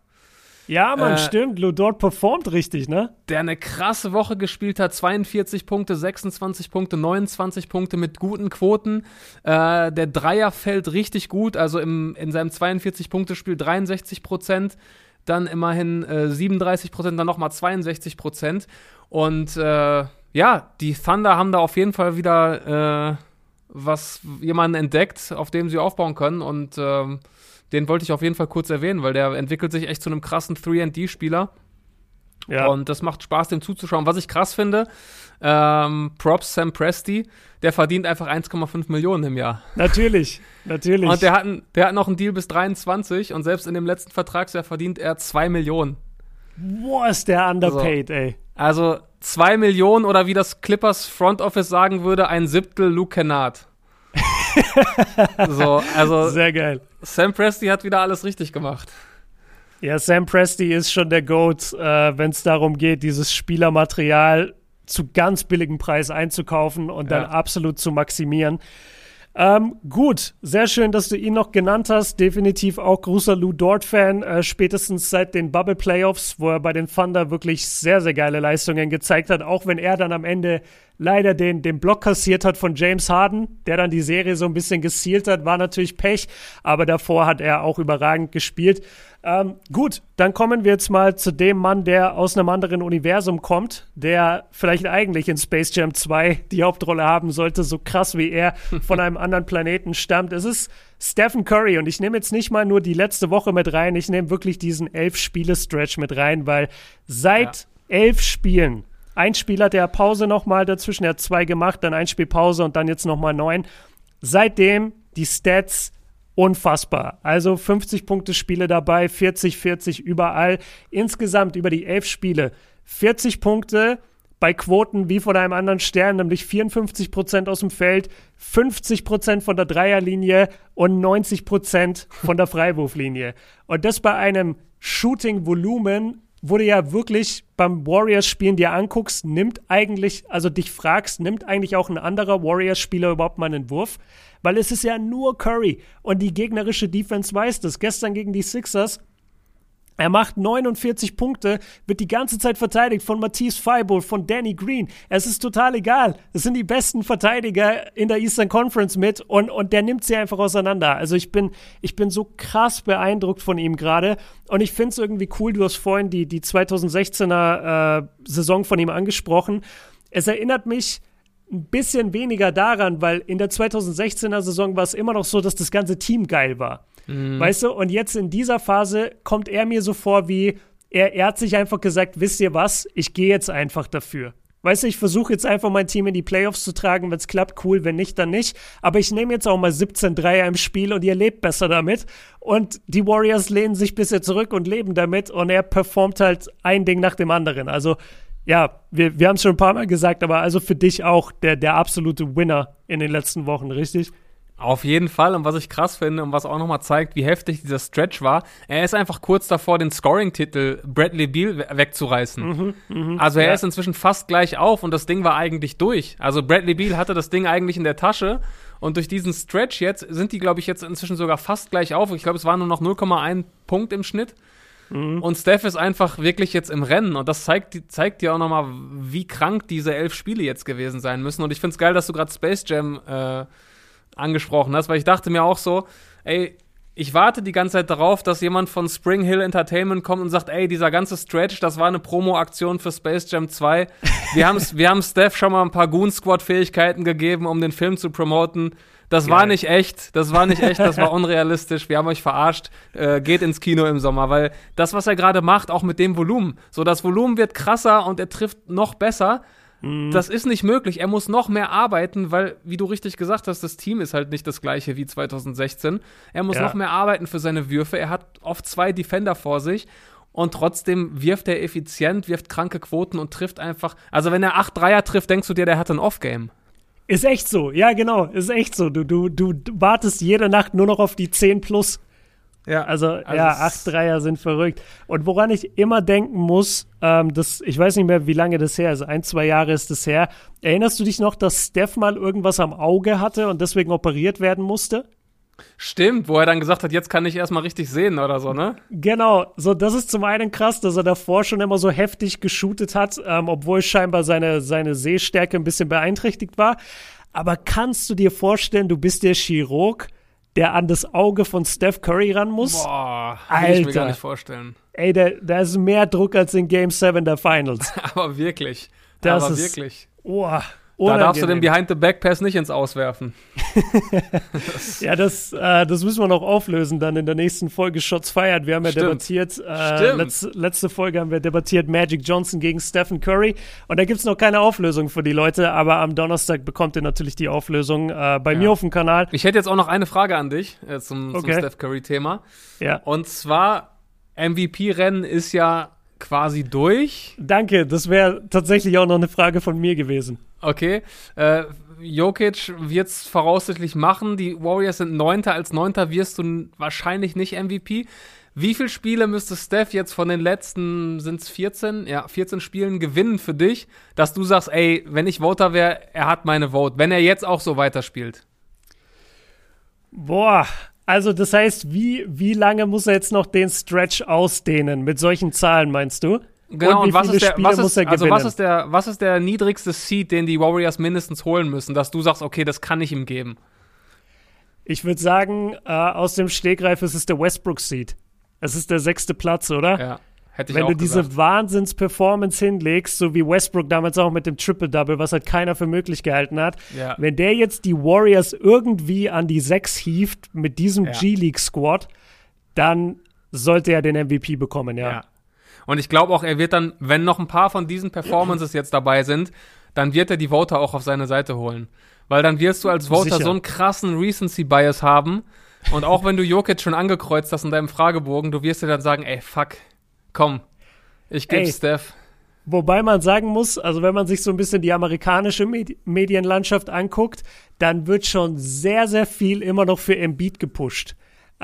Ja, man, äh, stimmt. Lou Dort performt richtig, ne? Der eine krasse Woche gespielt hat. 42 Punkte, 26 Punkte, 29 Punkte mit guten Quoten. Äh, der Dreier fällt richtig gut. Also im, in seinem 42-Punkte-Spiel 63 Prozent. Dann immerhin äh, 37 Prozent, dann nochmal 62 Prozent. Und äh, ja, die Thunder haben da auf jeden Fall wieder äh, was jemanden entdeckt, auf dem sie aufbauen können und ähm, den wollte ich auf jeden Fall kurz erwähnen, weil der entwickelt sich echt zu einem krassen 3D-Spieler. Ja. Und das macht Spaß, dem zuzuschauen. Was ich krass finde, ähm, Props Sam Presti, der verdient einfach 1,5 Millionen im Jahr. Natürlich, natürlich. Und der hat, der hat noch einen Deal bis 23 und selbst in dem letzten Vertragsjahr verdient er 2 Millionen. Boah, ist der underpaid, also, ey. Also 2 Millionen oder wie das Clippers Front Office sagen würde, ein Siebtel Luke Kennard. so, also sehr geil. Sam Presti hat wieder alles richtig gemacht. Ja, Sam Presti ist schon der Goat, äh, wenn es darum geht, dieses Spielermaterial zu ganz billigem Preis einzukaufen und dann absolut zu maximieren. Ähm, gut, sehr schön, dass du ihn noch genannt hast. Definitiv auch großer Lou Dort-Fan, äh, spätestens seit den Bubble Playoffs, wo er bei den Thunder wirklich sehr, sehr geile Leistungen gezeigt hat, auch wenn er dann am Ende leider den, den Block kassiert hat von James Harden, der dann die Serie so ein bisschen gezielt hat, war natürlich Pech, aber davor hat er auch überragend gespielt. Ähm, gut, dann kommen wir jetzt mal zu dem Mann, der aus einem anderen Universum kommt, der vielleicht eigentlich in Space Jam 2 die Hauptrolle haben sollte, so krass wie er von einem anderen Planeten stammt. Es ist Stephen Curry und ich nehme jetzt nicht mal nur die letzte Woche mit rein, ich nehme wirklich diesen elf-Spiele-Stretch mit rein, weil seit ja. elf Spielen ein Spieler der Pause nochmal dazwischen, er hat zwei gemacht, dann ein Spiel Pause und dann jetzt nochmal neun. Seitdem die Stats unfassbar. Also 50 Punkte Spiele dabei, 40, 40 überall. Insgesamt über die elf Spiele 40 Punkte bei Quoten wie von einem anderen Stern, nämlich 54 Prozent aus dem Feld, 50 Prozent von der Dreierlinie und 90 Prozent von der Freiwurflinie. Und das bei einem Shooting-Volumen wo du ja wirklich beim Warriors-Spielen dir anguckst, nimmt eigentlich, also dich fragst, nimmt eigentlich auch ein anderer Warriors-Spieler überhaupt mal einen Wurf? Weil es ist ja nur Curry und die gegnerische Defense weiß das. Gestern gegen die Sixers er macht 49 Punkte, wird die ganze Zeit verteidigt von Matisse Feibold, von Danny Green. Es ist total egal. Es sind die besten Verteidiger in der Eastern Conference mit und, und der nimmt sie einfach auseinander. Also ich bin, ich bin so krass beeindruckt von ihm gerade und ich finde es irgendwie cool. Du hast vorhin die, die 2016er äh, Saison von ihm angesprochen. Es erinnert mich ein bisschen weniger daran, weil in der 2016er Saison war es immer noch so, dass das ganze Team geil war. Mhm. Weißt du, und jetzt in dieser Phase kommt er mir so vor wie, er, er hat sich einfach gesagt, wisst ihr was, ich gehe jetzt einfach dafür. Weißt du, ich versuche jetzt einfach mein Team in die Playoffs zu tragen. Wenn es klappt, cool. Wenn nicht, dann nicht. Aber ich nehme jetzt auch mal 17 Dreier im Spiel und ihr lebt besser damit. Und die Warriors lehnen sich bisher zurück und leben damit. Und er performt halt ein Ding nach dem anderen. Also, ja, wir, wir haben es schon ein paar Mal gesagt, aber also für dich auch der, der absolute Winner in den letzten Wochen, richtig? Auf jeden Fall. Und was ich krass finde und was auch nochmal zeigt, wie heftig dieser Stretch war, er ist einfach kurz davor, den Scoring-Titel Bradley Beal wegzureißen. Mhm, mh, also er ja. ist inzwischen fast gleich auf und das Ding war eigentlich durch. Also Bradley Beal hatte das Ding eigentlich in der Tasche und durch diesen Stretch jetzt sind die, glaube ich, jetzt inzwischen sogar fast gleich auf. Ich glaube, es war nur noch 0,1 Punkt im Schnitt. Mhm. Und Steph ist einfach wirklich jetzt im Rennen. Und das zeigt, zeigt dir auch nochmal, wie krank diese elf Spiele jetzt gewesen sein müssen. Und ich finde es geil, dass du gerade Space Jam äh, angesprochen hast, weil ich dachte mir auch so, ey, ich warte die ganze Zeit darauf, dass jemand von Spring Hill Entertainment kommt und sagt, ey, dieser ganze Stretch, das war eine Promo-Aktion für Space Jam 2. Wir, haben's, wir haben Steph schon mal ein paar Goon Squad-Fähigkeiten gegeben, um den Film zu promoten. Das Geil. war nicht echt, das war nicht echt, das war unrealistisch. Wir haben euch verarscht. Äh, geht ins Kino im Sommer, weil das, was er gerade macht, auch mit dem Volumen, so das Volumen wird krasser und er trifft noch besser. Mhm. Das ist nicht möglich. Er muss noch mehr arbeiten, weil, wie du richtig gesagt hast, das Team ist halt nicht das gleiche wie 2016. Er muss ja. noch mehr arbeiten für seine Würfe. Er hat oft zwei Defender vor sich und trotzdem wirft er effizient, wirft kranke Quoten und trifft einfach. Also, wenn er acht Dreier trifft, denkst du dir, der hat ein Off-Game. Ist echt so, ja, genau, ist echt so. Du, du, du wartest jede Nacht nur noch auf die 10 plus. Ja, also, also ja, acht Dreier sind verrückt. Und woran ich immer denken muss, ähm, das, ich weiß nicht mehr, wie lange das her ist, ein, zwei Jahre ist das her. Erinnerst du dich noch, dass Steph mal irgendwas am Auge hatte und deswegen operiert werden musste? Stimmt, wo er dann gesagt hat, jetzt kann ich erstmal richtig sehen oder so, ne? Genau, so das ist zum einen krass, dass er davor schon immer so heftig geshootet hat, ähm, obwohl scheinbar seine, seine Sehstärke ein bisschen beeinträchtigt war. Aber kannst du dir vorstellen, du bist der Chirurg der an das Auge von Steph Curry ran muss. Boah, kann ich mir gar nicht vorstellen. Ey, da ist mehr Druck als in Game 7 der Finals. Aber wirklich. Das Aber ist, wirklich. Boah. Da darfst du den Behind-the-Back-Pass nicht ins Auswerfen. ja, das, äh, das müssen wir noch auflösen dann in der nächsten Folge Shots feiert. Wir haben ja Stimmt. debattiert, äh, letz, letzte Folge haben wir debattiert Magic Johnson gegen Stephen Curry. Und da gibt es noch keine Auflösung für die Leute, aber am Donnerstag bekommt ihr natürlich die Auflösung äh, bei ja. mir auf dem Kanal. Ich hätte jetzt auch noch eine Frage an dich äh, zum, okay. zum Steph Curry-Thema. Ja. Und zwar, MVP-Rennen ist ja quasi durch. Danke, das wäre tatsächlich auch noch eine Frage von mir gewesen. Okay. Äh, Jokic wird es voraussichtlich machen. Die Warriors sind Neunter. Als Neunter wirst du wahrscheinlich nicht MVP. Wie viele Spiele müsste Steph jetzt von den letzten, sind es 14? Ja, 14 Spielen gewinnen für dich, dass du sagst, ey, wenn ich Voter wäre, er hat meine Vote, wenn er jetzt auch so weiterspielt? Boah, also das heißt, wie, wie lange muss er jetzt noch den Stretch ausdehnen? Mit solchen Zahlen meinst du? Genau, und, und was, ist der, was, ist, also was, ist der, was ist der niedrigste Seed, den die Warriors mindestens holen müssen, dass du sagst, okay, das kann ich ihm geben? Ich würde sagen, äh, aus dem Stegreif ist es der Westbrook Seed. Es ist der sechste Platz, oder? Ja. Hätte ich Wenn auch du diese gesagt. Wahnsinns-Performance hinlegst, so wie Westbrook damals auch mit dem Triple-Double, was halt keiner für möglich gehalten hat, Ja. wenn der jetzt die Warriors irgendwie an die sechs hieft mit diesem Ja. G-League-Squad, dann sollte er den MVP bekommen, ja. Ja. Und ich glaube auch, er wird dann, wenn noch ein paar von diesen Performances jetzt dabei sind, dann wird er die Voter auch auf seine Seite holen. Weil dann wirst du als Voter Sicher. so einen krassen Recency-Bias haben. Und auch wenn du Jokic schon angekreuzt hast in deinem Fragebogen, du wirst dir dann sagen, ey, fuck, komm, ich Ey. geb's Steph. Wobei man sagen muss, also wenn man sich so ein bisschen die amerikanische Medi Medienlandschaft anguckt, dann wird schon sehr, sehr viel immer noch für Embiid gepusht.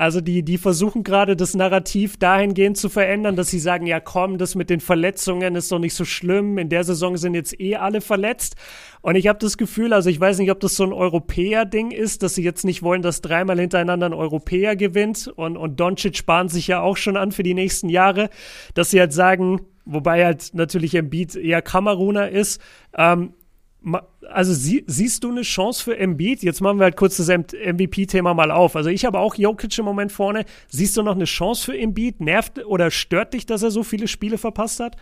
Also die, die versuchen gerade das Narrativ dahingehend zu verändern, dass sie sagen, ja komm, das mit den Verletzungen ist doch nicht so schlimm. In der Saison sind jetzt eh alle verletzt. Und ich habe das Gefühl, also ich weiß nicht, ob das so ein Europäer-Ding ist, dass sie jetzt nicht wollen, dass dreimal hintereinander ein Europäer gewinnt. Und, und Doncic sparen sich ja auch schon an für die nächsten Jahre, dass sie halt sagen, wobei halt natürlich Embiid eher Kameruner ist. Ähm, also sie, siehst du eine Chance für Embiid? Jetzt machen wir halt kurz das MVP-Thema mal auf. Also ich habe auch Jokic im Moment vorne. Siehst du noch eine Chance für Embiid? Nervt oder stört dich, dass er so viele Spiele verpasst hat?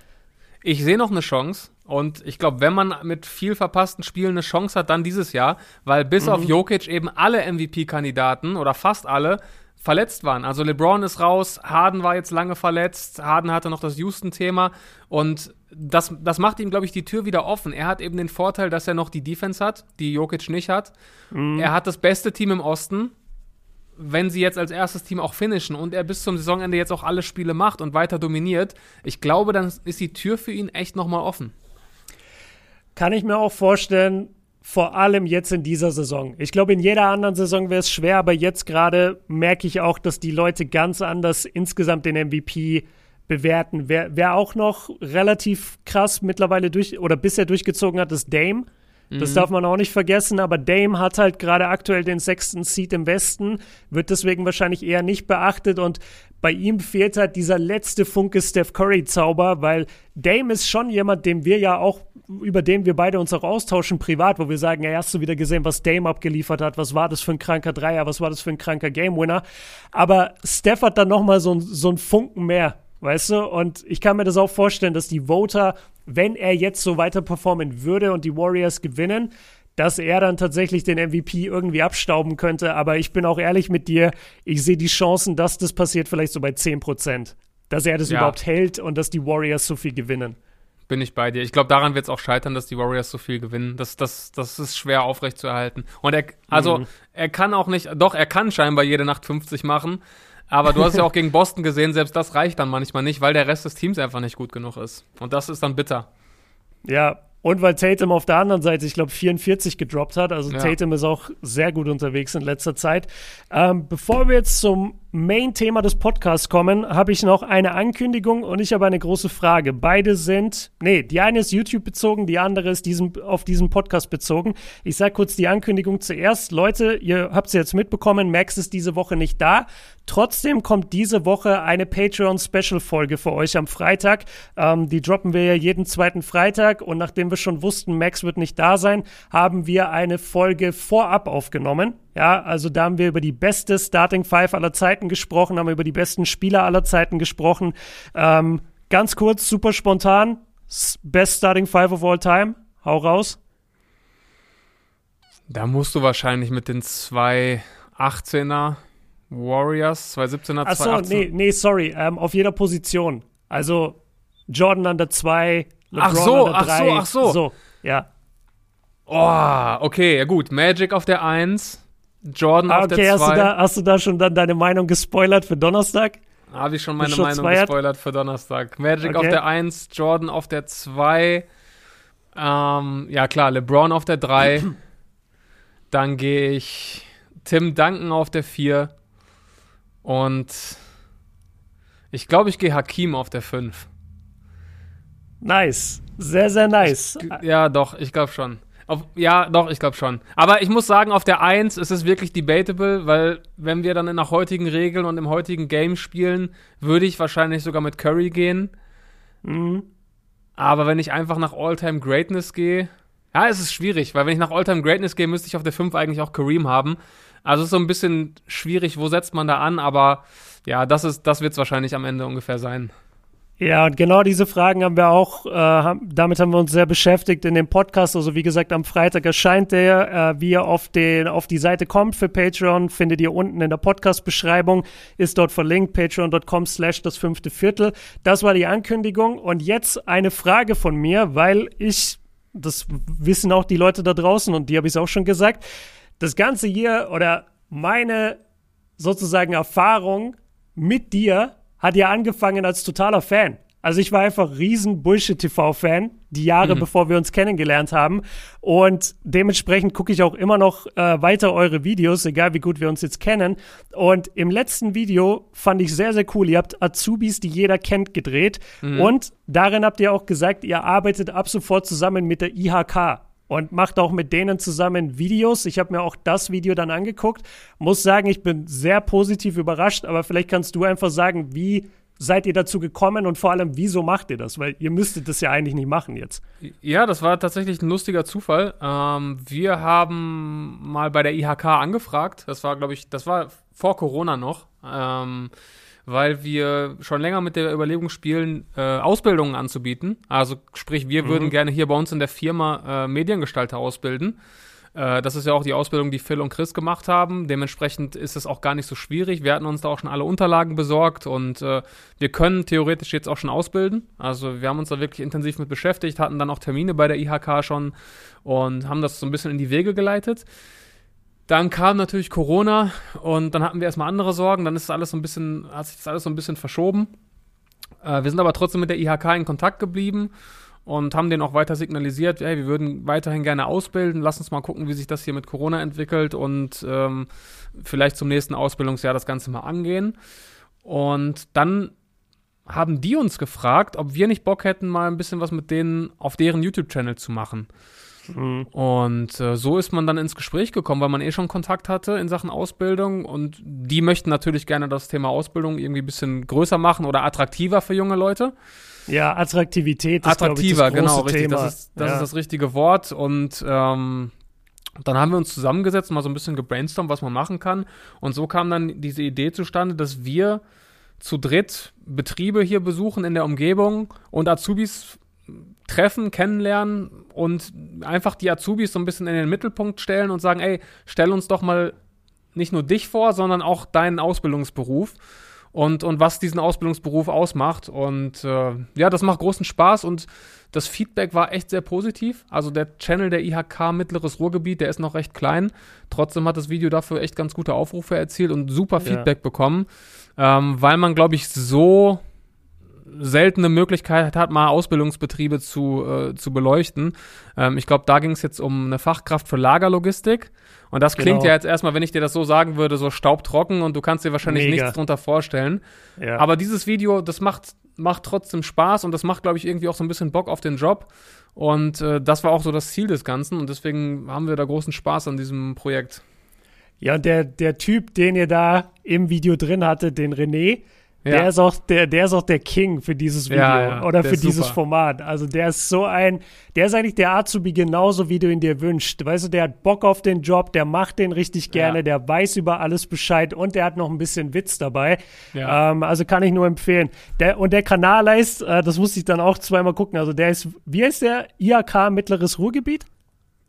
Ich sehe noch eine Chance. Und ich glaube, wenn man mit viel verpassten Spielen eine Chance hat, dann dieses Jahr, weil bis auf Jokic eben alle MVP-Kandidaten oder fast alle verletzt waren. Also LeBron ist raus, Harden war jetzt lange verletzt, Harden hatte noch das Houston-Thema und das, das macht ihm, glaube ich, die Tür wieder offen. Er hat eben den Vorteil, dass er noch die Defense hat, die Jokic nicht hat. Er hat das beste Team im Osten. Wenn sie jetzt als erstes Team auch finishen und er bis zum Saisonende jetzt auch alle Spiele macht und weiter dominiert, ich glaube, dann ist die Tür für ihn echt nochmal offen. Kann ich mir auch vorstellen, vor allem jetzt in dieser Saison. Ich glaube, in jeder anderen Saison wäre es schwer, aber jetzt gerade merke ich auch, dass die Leute ganz anders insgesamt den MVP bewerten. Wer, wer auch noch relativ krass mittlerweile durch oder bisher durchgezogen hat, ist Dame. Das darf man auch nicht vergessen, aber Dame hat halt gerade aktuell den sechsten Seed im Westen, wird deswegen wahrscheinlich eher nicht beachtet und bei ihm fehlt halt dieser letzte Funke Steph Curry Zauber, weil Dame ist schon jemand, den wir ja auch, über den wir beide uns auch austauschen privat, wo wir sagen, ja, hast du wieder gesehen, was Dame abgeliefert hat, was war das für ein kranker Dreier, was war das für ein kranker Game Winner, aber Steph hat dann nochmal so, ein- so einen Funken mehr, weißt du, und ich kann mir das auch vorstellen, dass die Voter, wenn er jetzt so weiter performen würde und die Warriors gewinnen, dass er dann tatsächlich den MVP irgendwie abstauben könnte. Aber ich bin auch ehrlich mit dir, ich sehe die Chancen, dass das passiert, vielleicht so bei 10 Prozent. Dass er das Ja. überhaupt hält und dass die Warriors so viel gewinnen. Bin ich bei dir. Ich glaube, daran wird es auch scheitern, dass die Warriors so viel gewinnen. Das, das, das ist schwer aufrechtzuerhalten. Und er, also, Mhm. er kann auch nicht, doch, er kann scheinbar jede Nacht 50 machen. Aber du hast ja auch gegen Boston gesehen, selbst das reicht dann manchmal nicht, weil der Rest des Teams einfach nicht gut genug ist. Und das ist dann bitter. Ja, und weil Tatum auf der anderen Seite, ich glaube, 44 gedroppt hat. Also Ja. Tatum ist auch sehr gut unterwegs in letzter Zeit. Ähm, bevor wir jetzt zum Main-Thema des Podcasts kommen, habe ich noch eine Ankündigung und ich habe eine große Frage. Beide sind, nee, die eine ist YouTube bezogen, die andere ist diesem, auf diesen Podcast bezogen. Ich sage kurz die Ankündigung zuerst. Leute, ihr habt es jetzt mitbekommen, Max ist diese Woche nicht da. Trotzdem kommt diese Woche eine Patreon-Special-Folge für euch am Freitag. Ähm, die droppen wir ja jeden zweiten Freitag und nachdem wir schon wussten, Max wird nicht da sein, haben wir eine Folge vorab aufgenommen. Ja, also da haben wir über die beste Starting Five aller Zeiten gesprochen, haben über die besten Spieler aller Zeiten gesprochen. Ähm, ganz kurz, super spontan. Best Starting Five of all time. Hau raus. Da musst du wahrscheinlich mit den zwei 18er Warriors, zwei 17er, Ach zwei so, 18er. nee, nee, sorry. Ähm, auf jeder Position. Also Jordan an der 2, LeBron Ach so, an der ach 3. so, ach so. So, ja. Oh, okay, ja gut. Magic auf der 1, Jordan Ah, auf okay, der hast du, 2. da, hast du da schon dann deine Meinung gespoilert für Donnerstag? Habe ich schon meine schon Meinung gespoilert für Donnerstag. Magic Okay. auf der 1, Jordan auf der 2. Ähm, ja klar, LeBron auf der 3. Dann gehe ich Tim Duncan auf der 4. Und ich glaube, ich gehe Hakim auf der 5. Nice. Sehr, sehr nice. Ja, doch, ich glaube schon. Auf, ja, doch, ich glaube schon. Aber ich muss sagen, auf der 1 ist es wirklich debatable, weil wenn wir dann nach heutigen Regeln und im heutigen Game spielen, würde ich wahrscheinlich sogar mit Curry gehen. Mhm. Aber wenn ich einfach nach All-Time Greatness gehe, Ja, es ist schwierig, weil wenn ich nach All-Time Greatness gehe, müsste ich auf der 5 eigentlich auch Kareem haben. Also es ist so ein bisschen schwierig, wo setzt man da an, aber ja, das ist, das wird es wahrscheinlich am Ende ungefähr sein. Ja, und genau diese Fragen haben wir auch, äh, haben, damit haben wir uns sehr beschäftigt in dem Podcast. Also wie gesagt, am Freitag erscheint der. Äh, wie ihr auf, den, auf die Seite kommt für Patreon, findet ihr unten in der Podcast-Beschreibung, ist dort verlinkt, patreon.com slash das fünfte Viertel. Das war die Ankündigung. Und jetzt eine Frage von mir, weil ich, das wissen auch die Leute da draußen und die habe ich auch schon gesagt, das Ganze hier oder meine sozusagen Erfahrung mit dir hat ja angefangen als totaler Fan. Also ich war einfach riesen Bullshit-TV-Fan, die Jahre mhm. bevor wir uns kennengelernt haben. Und dementsprechend gucke ich auch immer noch äh, weiter eure Videos, egal wie gut wir uns jetzt kennen. Und im letzten Video fand ich sehr, sehr cool. Ihr habt Azubis, die jeder kennt, gedreht. Mhm. Und darin habt ihr auch gesagt, ihr arbeitet ab sofort zusammen mit der IHK und macht auch mit denen zusammen Videos. Ich habe mir auch das Video dann angeguckt. Muss sagen, ich bin sehr positiv überrascht, aber vielleicht kannst du einfach sagen, wie seid ihr dazu gekommen und vor allem, wieso macht ihr das? Weil ihr müsstet das ja eigentlich nicht machen jetzt. Ja, das war tatsächlich ein lustiger Zufall. Ähm, wir haben mal bei der IHK angefragt. Das war, glaube ich, das war vor Corona noch. Ähm, weil wir schon länger mit der Überlegung spielen, äh, Ausbildungen anzubieten. Also sprich, wir mhm. würden gerne hier bei uns in der Firma äh, Mediengestalter ausbilden. Äh, das ist ja auch die Ausbildung, die Phil und Chris gemacht haben. Dementsprechend ist es auch gar nicht so schwierig. Wir hatten uns da auch schon alle Unterlagen besorgt und äh, wir können theoretisch jetzt auch schon ausbilden. Also wir haben uns da wirklich intensiv mit beschäftigt, hatten dann auch Termine bei der IHK schon und haben das so ein bisschen in die Wege geleitet. Dann kam natürlich Corona und dann hatten wir erstmal andere Sorgen. Dann ist alles so ein bisschen, hat sich das alles so ein bisschen verschoben. Äh, wir sind aber trotzdem mit der IHK in Kontakt geblieben und haben denen auch weiter signalisiert, hey, wir würden weiterhin gerne ausbilden. Lass uns mal gucken, wie sich das hier mit Corona entwickelt und ähm, vielleicht zum nächsten Ausbildungsjahr das Ganze mal angehen. Und dann haben die uns gefragt, ob wir nicht Bock hätten, mal ein bisschen was mit denen auf deren YouTube-Channel zu machen. Mhm. Und äh, so ist man dann ins Gespräch gekommen, weil man eh schon Kontakt hatte in Sachen Ausbildung und die möchten natürlich gerne das Thema Ausbildung irgendwie ein bisschen größer machen oder attraktiver für junge Leute. Ja, Attraktivität ist Attraktiver, ich, das genau, richtig. Thema. Das, ist, das ja. ist das richtige Wort und ähm, dann haben wir uns zusammengesetzt, mal so ein bisschen gebrainstormt, was man machen kann. Und so kam dann diese Idee zustande, dass wir zu dritt Betriebe hier besuchen in der Umgebung und Azubis treffen, kennenlernen und einfach die Azubis so ein bisschen in den Mittelpunkt stellen und sagen, ey, stell uns doch mal nicht nur dich vor, sondern auch deinen Ausbildungsberuf und, und was diesen Ausbildungsberuf ausmacht. Und äh, ja, das macht großen Spaß und das Feedback war echt sehr positiv. Also der Channel der IHK Mittleres Ruhrgebiet, der ist noch recht klein. Trotzdem hat das Video dafür echt ganz gute Aufrufe erzielt und super Feedback ja. bekommen, ähm, weil man, glaube ich, so seltene Möglichkeit hat, mal Ausbildungsbetriebe zu, äh, zu beleuchten. Ähm, ich glaube, da ging es jetzt um eine Fachkraft für Lagerlogistik. Und das klingt genau. ja jetzt erstmal, wenn ich dir das so sagen würde, so staubtrocken und du kannst dir wahrscheinlich Mega. nichts drunter vorstellen. Ja. Aber dieses Video, das macht, macht trotzdem Spaß und das macht, glaube ich, irgendwie auch so ein bisschen Bock auf den Job. Und äh, das war auch so das Ziel des Ganzen und deswegen haben wir da großen Spaß an diesem Projekt. Ja, der, der Typ, den ihr da im Video drin hattet, den René, ja. Der, ist auch, der, der ist auch der King für dieses Video ja, ja. oder für dieses super. Format. Also der ist so ein, der ist eigentlich der Azubi genauso, wie du ihn dir wünschst. Weißt du, der hat Bock auf den Job, der macht den richtig gerne, der weiß über alles Bescheid und der hat noch ein bisschen Witz dabei. Ähm, also kann ich nur empfehlen. Der, und der Kanal heißt, äh, das musste ich dann auch zweimal gucken, also der ist, wie heißt der? IHK Mittleres Ruhrgebiet?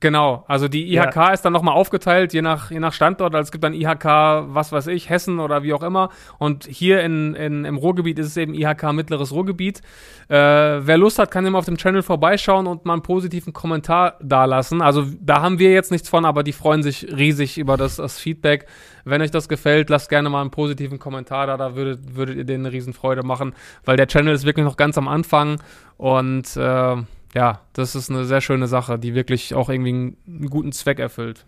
Genau, also die IHK ja. ist dann nochmal aufgeteilt, je nach, je nach Standort. Also es gibt dann IHK, was weiß ich, Hessen oder wie auch immer. Und hier in, in, im Ruhrgebiet ist es eben IHK Mittleres Ruhrgebiet. Äh, wer Lust hat, kann immer auf dem Channel vorbeischauen und mal einen positiven Kommentar dalassen. Also da haben wir jetzt nichts von, aber die freuen sich riesig über das, das Feedback. Wenn euch das gefällt, lasst gerne mal einen positiven Kommentar da, da würdet, würdet ihr denen eine Riesenfreude machen, weil der Channel ist wirklich noch ganz am Anfang und äh, ja, das ist eine sehr schöne Sache, die wirklich auch irgendwie einen guten Zweck erfüllt.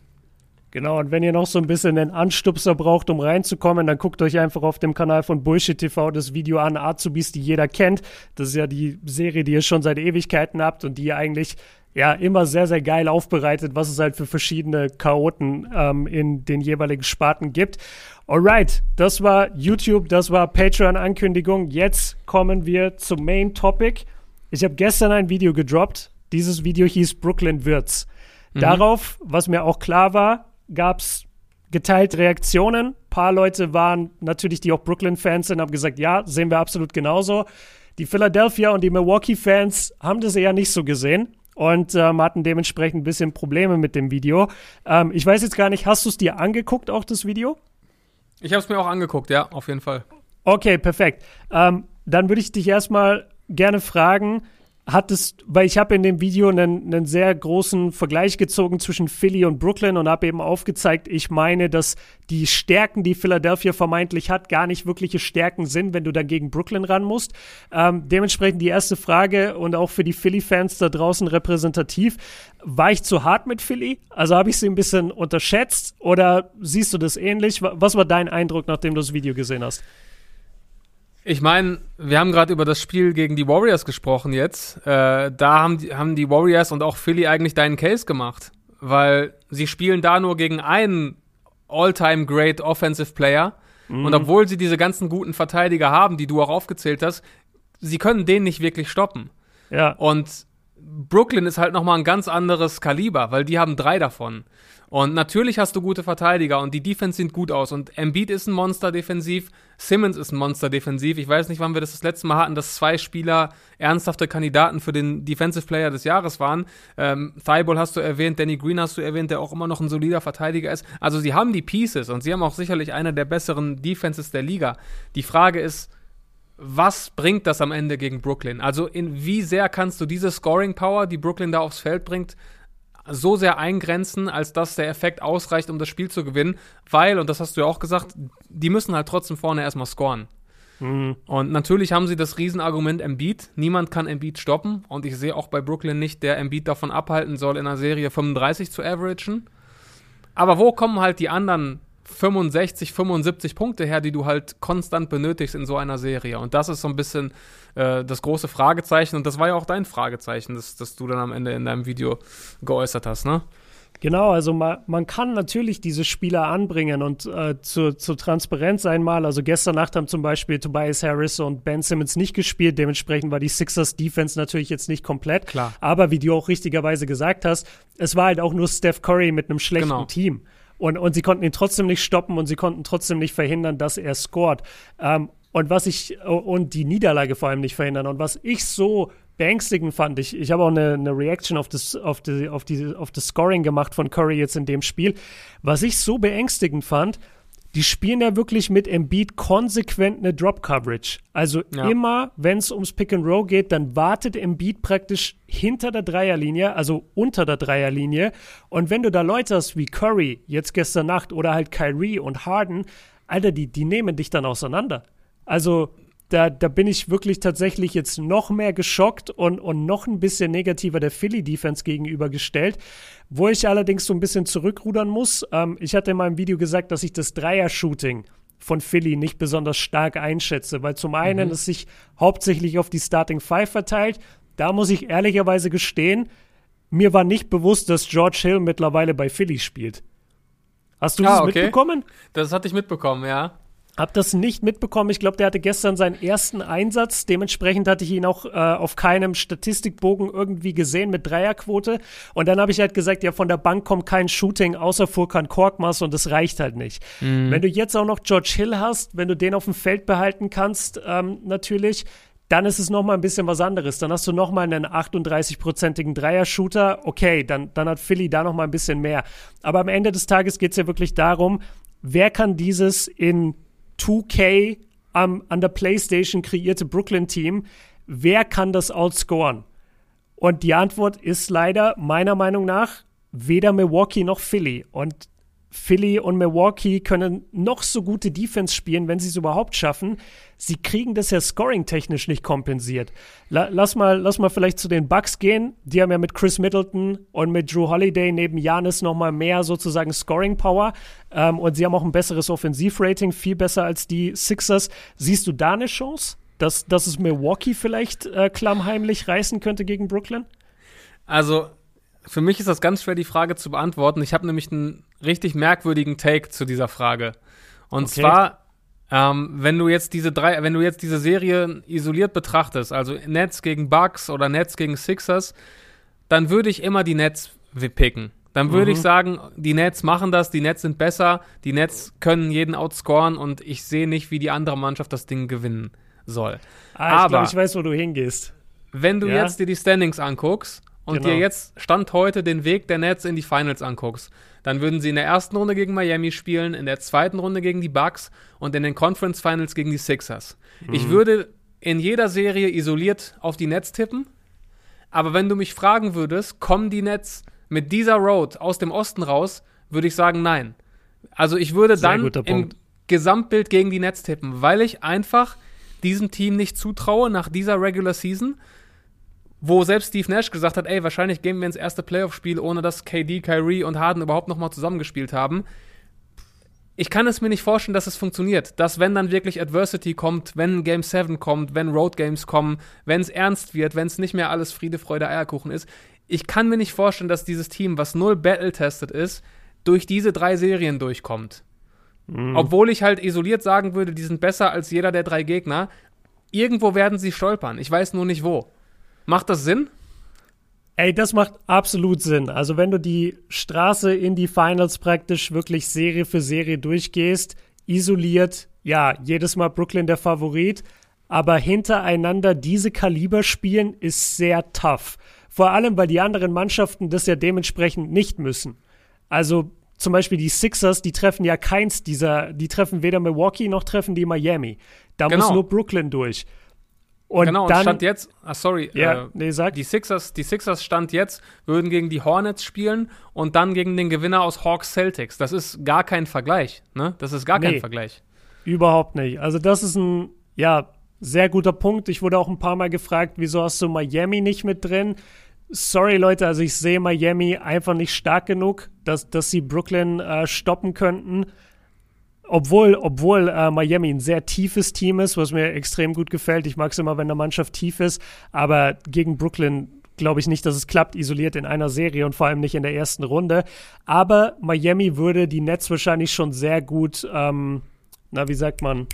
Genau, und wenn ihr noch so ein bisschen einen Anstupser braucht, um reinzukommen, dann guckt euch einfach auf dem Kanal von Bullshit TV das Video an, Azubis, die jeder kennt. Das ist ja die Serie, die ihr schon seit Ewigkeiten habt und die ihr eigentlich ja immer sehr, sehr geil aufbereitet, was es halt für verschiedene Chaoten ähm, in den jeweiligen Sparten gibt. Alright, das war YouTube, das war Patreon-Ankündigung. Jetzt kommen wir zum Main Topic. Ich habe gestern ein Video gedroppt. Dieses Video hieß Brooklyn wird's. Mhm. Darauf, was mir auch klar war, gab es geteilte Reaktionen. Ein paar Leute waren natürlich, die auch Brooklyn-Fans sind, haben gesagt, ja, sehen wir absolut genauso. Die Philadelphia und die Milwaukee-Fans haben das eher nicht so gesehen und ähm, hatten dementsprechend ein bisschen Probleme mit dem Video. Ähm, ich weiß jetzt gar nicht, hast du es dir angeguckt, auch das Video? Ich habe es mir auch angeguckt, ja, auf jeden Fall. Okay, perfekt. Ähm, dann würde ich dich erstmal gerne fragen, hattest, weil ich habe in dem Video einen, einen sehr großen Vergleich gezogen zwischen Philly und Brooklyn und habe eben aufgezeigt, ich meine, dass die Stärken, die Philadelphia vermeintlich hat, gar nicht wirkliche Stärken sind, wenn du dann gegen Brooklyn ran musst. Ähm, dementsprechend die erste Frage und auch für die Philly-Fans da draußen repräsentativ. War ich zu hart mit Philly? Also habe ich sie ein bisschen unterschätzt oder siehst du das ähnlich? Was war dein Eindruck, nachdem du das Video gesehen hast? Ich meine, wir haben gerade über das Spiel gegen die Warriors gesprochen jetzt. Äh, da haben die, haben die Warriors und auch Philly eigentlich deinen Case gemacht, weil sie spielen da nur gegen einen All-Time Great Offensive Player. Mhm. Und obwohl sie diese ganzen guten Verteidiger haben, die du auch aufgezählt hast, sie können den nicht wirklich stoppen. Ja. Und Brooklyn ist halt nochmal ein ganz anderes Kaliber, weil die haben drei davon. Und natürlich hast du gute Verteidiger und die Defense sieht gut aus. Und Embiid ist ein Monster defensiv, Simmons ist ein Monster defensiv. Ich weiß nicht, wann wir das das letzte Mal hatten, dass zwei Spieler ernsthafte Kandidaten für den Defensive Player des Jahres waren. Ähm, Thibault hast du erwähnt, Danny Green hast du erwähnt, der auch immer noch ein solider Verteidiger ist. Also sie haben die Pieces und sie haben auch sicherlich eine der besseren Defenses der Liga. Die Frage ist, was bringt das am Ende gegen Brooklyn? Also in wie sehr kannst du diese Scoring Power, die Brooklyn da aufs Feld bringt, so sehr eingrenzen, als dass der Effekt ausreicht, um das Spiel zu gewinnen, weil, und das hast du ja auch gesagt, die müssen halt trotzdem vorne erstmal scoren. Mhm. Und natürlich haben sie das Riesenargument Embiid. Niemand kann Embiid stoppen. Und ich sehe auch bei Brooklyn nicht, der Embiid davon abhalten soll, in einer Serie 35 zu averagen. Aber wo kommen halt die anderen 65, 75 Punkte her, die du halt konstant benötigst in so einer Serie. Und das ist so ein bisschen äh, das große Fragezeichen. Und das war ja auch dein Fragezeichen, das, das du dann am Ende in deinem Video geäußert hast, ne? Genau, also man, man kann natürlich diese Spieler anbringen und äh, zur, zur Transparenz einmal. Also gestern Nacht haben zum Beispiel Tobias Harris und Ben Simmons nicht gespielt. Dementsprechend war die Sixers Defense natürlich jetzt nicht komplett. Klar. Aber wie du auch richtigerweise gesagt hast, es war halt auch nur Steph Curry mit einem schlechten genau. Team. Und, und sie konnten ihn trotzdem nicht stoppen und sie konnten trotzdem nicht verhindern, dass er scored. Ähm, und was ich, und die Niederlage vor allem nicht verhindern. Und was ich so beängstigend fand, ich, ich habe auch eine, eine Reaction auf das, auf, die, auf, die, auf das Scoring gemacht von Curry jetzt in dem Spiel. Was ich so beängstigend fand, die spielen ja wirklich mit Embiid konsequent eine Drop-Coverage. Also ja. immer, wenn es ums Pick and Roll geht, dann wartet Embiid praktisch hinter der Dreierlinie, also unter der Dreierlinie. Und wenn du da Leute hast wie Curry, jetzt gestern Nacht, oder halt Kyrie und Harden, Alter, die, die nehmen dich dann auseinander. Also da, da bin ich wirklich tatsächlich jetzt noch mehr geschockt und, und noch ein bisschen negativer der Philly-Defense gegenübergestellt. Wo ich allerdings so ein bisschen zurückrudern muss. Ähm, ich hatte in meinem Video gesagt, dass ich das Dreier-Shooting von Philly nicht besonders stark einschätze, weil zum einen mhm. es sich hauptsächlich auf die Starting Five verteilt. Da muss ich ehrlicherweise gestehen, mir war nicht bewusst, dass George Hill mittlerweile bei Philly spielt. Hast du ah, das okay. mitbekommen? Das hatte ich mitbekommen, ja. Hab das nicht mitbekommen. Ich glaube, der hatte gestern seinen ersten Einsatz. Dementsprechend hatte ich ihn auch äh, auf keinem Statistikbogen irgendwie gesehen mit Dreierquote. Und dann habe ich halt gesagt, ja, von der Bank kommt kein Shooting außer Furkan Korkmaz und das reicht halt nicht. Mhm. Wenn du jetzt auch noch George Hill hast, wenn du den auf dem Feld behalten kannst, ähm, natürlich, dann ist es nochmal ein bisschen was anderes. Dann hast du nochmal einen 38-prozentigen Dreier-Shooter. Okay, dann, dann hat Philly da nochmal ein bisschen mehr. Aber am Ende des Tages geht es ja wirklich darum, wer kann dieses in 2K am, an der PlayStation kreierte Brooklyn-Team, wer kann das outscoren? Und die Antwort ist leider meiner Meinung nach weder Milwaukee noch Philly. Und Philly und Milwaukee können noch so gute Defense spielen, wenn sie es überhaupt schaffen. Sie kriegen das ja scoring-technisch nicht kompensiert. La lass, mal, lass mal vielleicht zu den Bucks gehen. Die haben ja mit Chris Middleton und mit Drew Holiday neben Janis noch mal mehr sozusagen Scoring-Power. Ähm, und sie haben auch ein besseres Offensivrating, viel besser als die Sixers. Siehst du da eine Chance, dass, dass es Milwaukee vielleicht äh, klammheimlich reißen könnte gegen Brooklyn? Also für mich ist das ganz schwer, die Frage zu beantworten. Ich habe nämlich einen richtig merkwürdigen Take zu dieser Frage. Und okay. zwar, ähm, wenn du jetzt diese drei, wenn du jetzt diese Serie isoliert betrachtest, also Nets gegen Bucks oder Nets gegen Sixers, dann würde ich immer die Nets picken. Dann würde mhm. ich sagen, die Nets machen das, die Nets sind besser, die Nets können jeden outscoren und ich sehe nicht, wie die andere Mannschaft das Ding gewinnen soll. Ah, Aber ich glaube, ich weiß, wo du hingehst. Wenn du ja? jetzt dir die Standings anguckst und genau. dir jetzt Stand heute den Weg der Nets in die Finals anguckst, dann würden sie in der ersten Runde gegen Miami spielen, in der zweiten Runde gegen die Bucks und in den Conference Finals gegen die Sixers. Mhm. Ich würde in jeder Serie isoliert auf die Nets tippen, aber wenn du mich fragen würdest, kommen die Nets mit dieser Road aus dem Osten raus, würde ich sagen, nein. Also ich würde Sehr dann im Gesamtbild gegen die Nets tippen, weil ich einfach diesem Team nicht zutraue nach dieser Regular Season, wo selbst Steve Nash gesagt hat, ey, wahrscheinlich gehen wir ins erste Playoff-Spiel, ohne dass KD, Kyrie und Harden überhaupt nochmal zusammengespielt haben. Ich kann es mir nicht vorstellen, dass es funktioniert. Dass, wenn dann wirklich Adversity kommt, wenn Game 7 kommt, wenn Road Games kommen, wenn es ernst wird, wenn es nicht mehr alles Friede, Freude, Eierkuchen ist, ich kann mir nicht vorstellen, dass dieses Team, was null battle-tested ist, durch diese drei Serien durchkommt. Mhm. Obwohl ich halt isoliert sagen würde, die sind besser als jeder der drei Gegner. Irgendwo werden sie stolpern. Ich weiß nur nicht wo. Macht das Sinn? Ey, das macht absolut Sinn. Also wenn du die Straße in die Finals praktisch wirklich Serie für Serie durchgehst, isoliert, ja, jedes Mal Brooklyn der Favorit, aber hintereinander diese Kaliber spielen ist sehr tough. Vor allem, weil die anderen Mannschaften das ja dementsprechend nicht müssen. Also zum Beispiel die Sixers, die treffen ja keins dieser, die treffen weder Milwaukee noch treffen die Miami. Da genau. muss nur Brooklyn durch. Und genau, dann, und Stand jetzt, ah, sorry, ja, äh, nee, sag. Die Sixers, die Sixers Stand jetzt würden gegen die Hornets spielen und dann gegen den Gewinner aus Hawks Celtics. Das ist gar kein Vergleich, ne? Das ist gar nee, kein Vergleich. Überhaupt nicht. Also das ist ein, ja, sehr guter Punkt. Ich wurde auch ein paar Mal gefragt, wieso hast du Miami nicht mit drin? Sorry, Leute, also ich sehe Miami einfach nicht stark genug, dass, dass sie Brooklyn äh, stoppen könnten. Obwohl, obwohl äh, Miami ein sehr tiefes Team ist, was mir extrem gut gefällt. Ich mag es immer, wenn eine Mannschaft tief ist. Aber gegen Brooklyn glaube ich nicht, dass es klappt, isoliert in einer Serie und vor allem nicht in der ersten Runde. Aber Miami würde die Nets wahrscheinlich schon sehr gut, ähm, na, wie sagt man?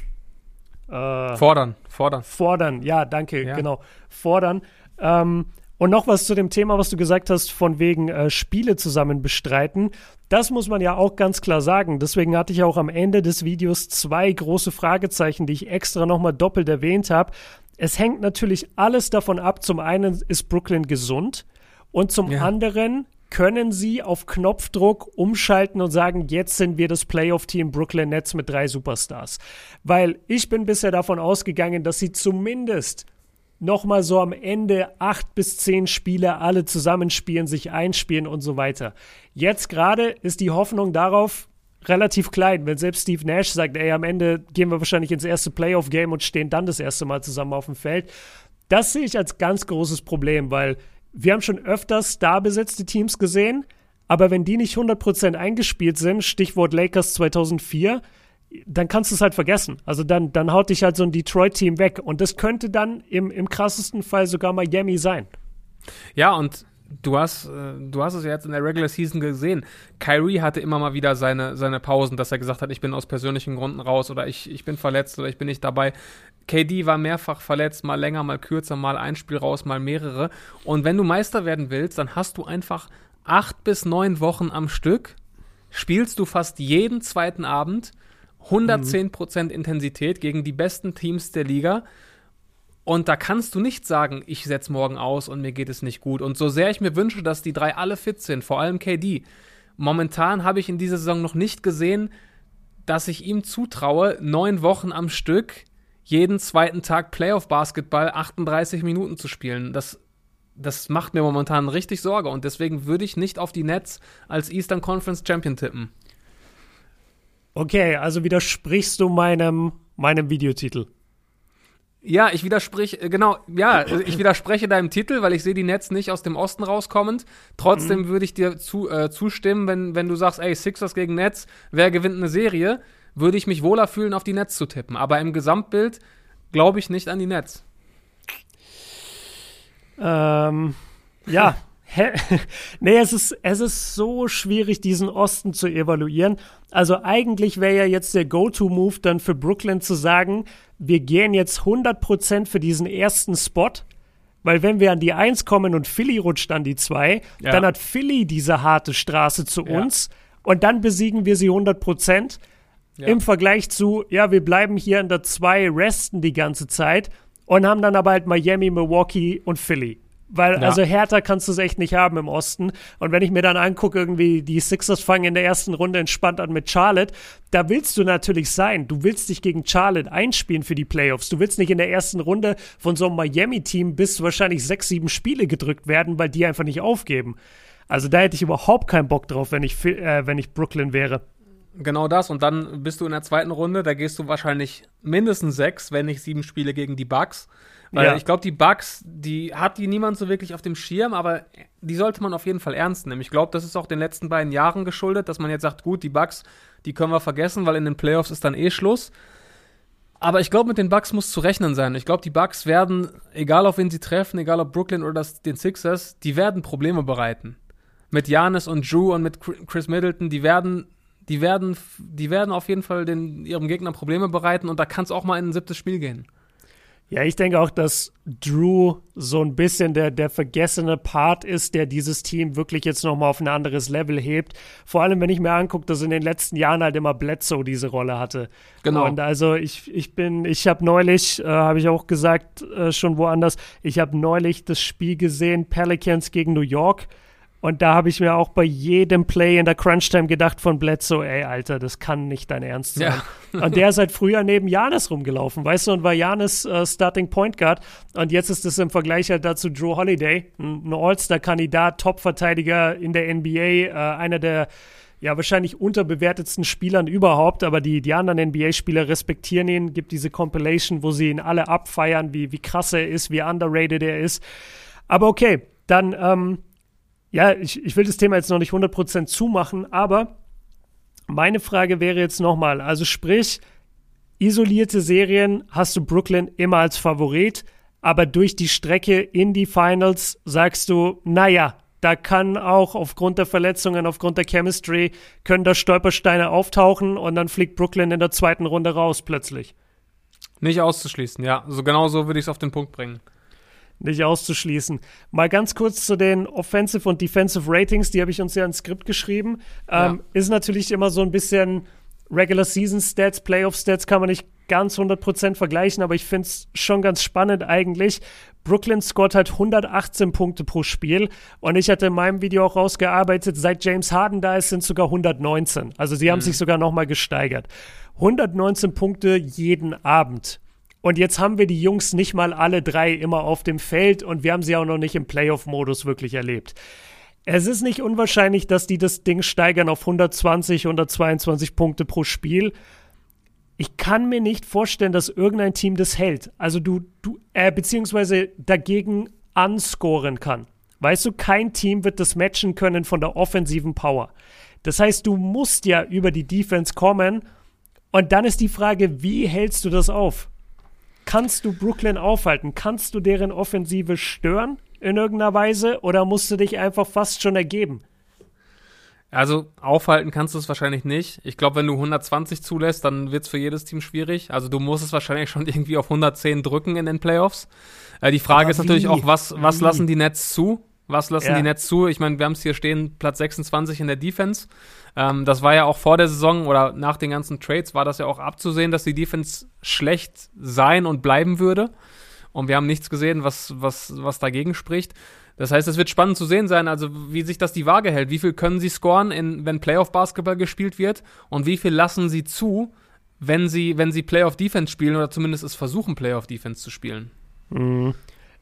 Äh, fordern, fordern. Fordern, ja, danke, ja. genau. Fordern. Ähm, und noch was zu dem Thema, was du gesagt hast, von wegen äh, Spiele zusammen bestreiten. Das muss man ja auch ganz klar sagen. Deswegen hatte ich auch am Ende des Videos zwei große Fragezeichen, die ich extra nochmal doppelt erwähnt habe. Es hängt natürlich alles davon ab. Zum einen ist Brooklyn gesund und zum ja. anderen können sie auf Knopfdruck umschalten und sagen, jetzt sind wir das Playoff-Team Brooklyn Nets mit drei Superstars. Weil ich bin bisher davon ausgegangen, dass sie zumindest nochmal so am Ende acht bis zehn Spiele alle zusammenspielen, sich einspielen und so weiter. Jetzt gerade ist die Hoffnung darauf relativ klein, wenn selbst Steve Nash sagt, ey, am Ende gehen wir wahrscheinlich ins erste Playoff-Game und stehen dann das erste Mal zusammen auf dem Feld. Das sehe ich als ganz großes Problem, weil wir haben schon öfters starbesetzte Teams gesehen, aber wenn die nicht 100% eingespielt sind, Stichwort Lakers 2004, dann kannst du es halt vergessen. Also dann, dann haut dich halt so ein Detroit-Team weg. Und das könnte dann im, im krassesten Fall sogar Miami sein. Ja, und du hast, äh, du hast es ja jetzt in der Regular Season gesehen. Kyrie hatte immer mal wieder seine, seine Pausen, dass er gesagt hat, ich bin aus persönlichen Gründen raus oder ich, ich bin verletzt oder ich bin nicht dabei. KD war mehrfach verletzt, mal länger, mal kürzer, mal ein Spiel raus, mal mehrere. Und wenn du Meister werden willst, dann hast du einfach acht bis neun Wochen am Stück, spielst du fast jeden zweiten Abend 110% mhm. Intensität gegen die besten Teams der Liga. Und da kannst du nicht sagen, ich setze morgen aus und mir geht es nicht gut. Und so sehr ich mir wünsche, dass die drei alle fit sind, vor allem KD, momentan habe ich in dieser Saison noch nicht gesehen, dass ich ihm zutraue, neun Wochen am Stück jeden zweiten Tag Playoff-Basketball 38 Minuten zu spielen. Das, das macht mir momentan richtig Sorge und deswegen würde ich nicht auf die Nets als Eastern Conference Champion tippen. Okay, also widersprichst du meinem, meinem Videotitel. Ja, ich widerspreche, äh, genau, ja, ich widerspreche deinem Titel, weil ich sehe die Nets nicht aus dem Osten rauskommend. Trotzdem mhm. würde ich dir zu, äh, zustimmen, wenn, wenn du sagst, ey, Sixers gegen Nets, wer gewinnt eine Serie, würde ich mich wohler fühlen, auf die Nets zu tippen. Aber im Gesamtbild glaube ich nicht an die Nets. Ähm, ja, nee, es ist, es ist so schwierig, diesen Osten zu evaluieren. Also eigentlich wäre ja jetzt der Go-To-Move dann für Brooklyn zu sagen, wir gehen jetzt 100% für diesen ersten Spot, Weil wenn wir an die 1 kommen und Philly rutscht an die 2, ja. dann hat Philly diese harte Straße zu ja. uns und dann besiegen wir sie 100 Prozent. Ja. Im Vergleich zu, ja, wir bleiben hier in der 2, resten die ganze Zeit und haben dann aber halt Miami, Milwaukee und Philly. Weil, ja. also härter kannst du es echt nicht haben im Osten. Und wenn ich mir dann angucke, irgendwie die Sixers fangen in der ersten Runde entspannt an mit Charlotte, da willst du natürlich sein. Du willst dich gegen Charlotte einspielen für die Playoffs. Du willst nicht in der ersten Runde von so einem Miami-Team bis wahrscheinlich sechs, sieben Spiele gedrückt werden, weil die einfach nicht aufgeben. Also da hätte ich überhaupt keinen Bock drauf, wenn ich, äh, wenn ich Brooklyn wäre. Genau das. Und dann bist du in der zweiten Runde, da gehst du wahrscheinlich mindestens sechs, wenn nicht sieben Spiele gegen die Bucks. Weil ja. ich glaube, die Bugs, die hat die niemand so wirklich auf dem Schirm, aber die sollte man auf jeden Fall ernst nehmen. Ich glaube, das ist auch den letzten beiden Jahren geschuldet, dass man jetzt sagt, gut, die Bugs, die können wir vergessen, weil in den Playoffs ist dann eh Schluss. Aber ich glaube, mit den Bugs muss zu rechnen sein. Ich glaube, die Bugs werden, egal auf wen sie treffen, egal ob Brooklyn oder das, den Sixers, die werden Probleme bereiten. Mit Janis und Drew und mit Chris Middleton, die werden, die werden, die werden auf jeden Fall den, ihrem Gegner Probleme bereiten und da kann es auch mal in ein siebtes Spiel gehen. Ja, ich denke auch, dass Drew so ein bisschen der, der vergessene Part ist, der dieses Team wirklich jetzt nochmal auf ein anderes Level hebt. Vor allem, wenn ich mir angucke, dass in den letzten Jahren halt immer Bledsoe diese Rolle hatte. Genau. Und also ich, ich bin, ich habe neulich, äh, habe ich auch gesagt, äh, schon woanders, ich habe neulich das Spiel gesehen, Pelicans gegen New York. Und da habe ich mir auch bei jedem Play in der Crunch-Time gedacht von Bledsoe, ey, Alter, das kann nicht dein Ernst sein. Ja. und der ist halt früher neben Janis rumgelaufen, weißt du, und war Janis äh, Starting Point Guard. Und jetzt ist es im Vergleich halt dazu Drew Holiday, ein All-Star-Kandidat, Top-Verteidiger in der NBA, äh, einer der ja, wahrscheinlich unterbewertetsten Spielern überhaupt, aber die, die anderen NBA-Spieler respektieren ihn, gibt diese Compilation, wo sie ihn alle abfeiern, wie, wie krass er ist, wie underrated er ist. Aber okay, dann, ähm, ja, ich, ich will das Thema jetzt noch nicht 100% zumachen, aber meine Frage wäre jetzt nochmal, also sprich, isolierte Serien hast du Brooklyn immer als Favorit, aber durch die Strecke in die Finals sagst du, naja, da kann auch aufgrund der Verletzungen, aufgrund der Chemistry, können da Stolpersteine auftauchen und dann fliegt Brooklyn in der zweiten Runde raus plötzlich. Nicht auszuschließen, ja. So genau so würde ich es auf den Punkt bringen nicht auszuschließen. Mal ganz kurz zu den Offensive und Defensive Ratings, die habe ich uns ja ins Skript geschrieben. Ähm, ja. Ist natürlich immer so ein bisschen Regular Season Stats, Playoff Stats kann man nicht ganz 100% vergleichen, aber ich finde es schon ganz spannend eigentlich. Brooklyn scored halt 118 Punkte pro Spiel und ich hatte in meinem Video auch rausgearbeitet, seit James Harden da ist, sind sogar 119. Also sie haben mhm. sich sogar nochmal gesteigert. 119 Punkte jeden Abend. Und jetzt haben wir die Jungs nicht mal alle drei immer auf dem Feld und wir haben sie auch noch nicht im Playoff-Modus wirklich erlebt. Es ist nicht unwahrscheinlich, dass die das Ding steigern auf 120, 122 Punkte pro Spiel. Ich kann mir nicht vorstellen, dass irgendein Team das hält. Also du, du, äh, beziehungsweise dagegen anscoren kann. Weißt du, kein Team wird das matchen können von der offensiven Power. Das heißt, du musst ja über die Defense kommen. Und dann ist die Frage, wie hältst du das auf? Kannst du Brooklyn aufhalten? Kannst du deren Offensive stören in irgendeiner Weise oder musst du dich einfach fast schon ergeben? Also aufhalten kannst du es wahrscheinlich nicht. Ich glaube, wenn du 120 zulässt, dann wird es für jedes Team schwierig. Also du musst es wahrscheinlich schon irgendwie auf 110 drücken in den Playoffs. Äh, die Frage Aber ist natürlich auch, was, was lassen die Nets zu? Was lassen ja. die Nets zu? Ich meine, wir haben es hier stehen, Platz 26 in der Defense. Ähm, das war ja auch vor der Saison oder nach den ganzen Trades war das ja auch abzusehen, dass die Defense schlecht sein und bleiben würde. Und wir haben nichts gesehen, was, was, was dagegen spricht. Das heißt, es wird spannend zu sehen sein, also wie sich das die Waage hält. Wie viel können sie scoren, in, wenn Playoff-Basketball gespielt wird? Und wie viel lassen sie zu, wenn sie, wenn sie Playoff-Defense spielen oder zumindest es versuchen, Playoff-Defense zu spielen? Mhm.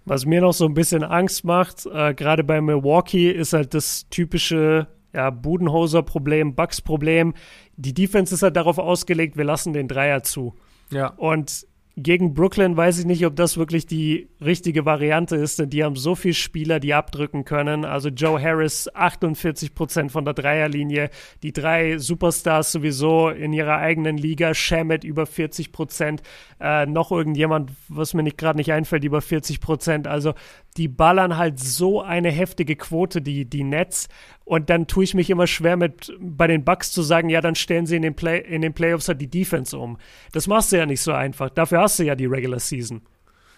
Was mir noch so ein bisschen Angst macht, äh, gerade bei Milwaukee, ist halt das typische ja, Budenhoser-Problem, Bugs-Problem. Die Defense ist halt darauf ausgelegt, wir lassen den Dreier zu. Ja. Und gegen Brooklyn weiß ich nicht, ob das wirklich die richtige Variante ist, denn die haben so viele Spieler, die abdrücken können. Also Joe Harris 48 Prozent von der Dreierlinie, die drei Superstars sowieso in ihrer eigenen Liga, Shamet über 40 Prozent, äh, noch irgendjemand, was mir nicht gerade nicht einfällt, über 40 Prozent. Also die ballern halt so eine heftige Quote, die, die Nets. Und dann tue ich mich immer schwer mit bei den Bucks zu sagen, ja, dann stellen sie in den, Play, in den Playoffs halt die Defense um. Das machst du ja nicht so einfach. Dafür hast du ja die Regular Season.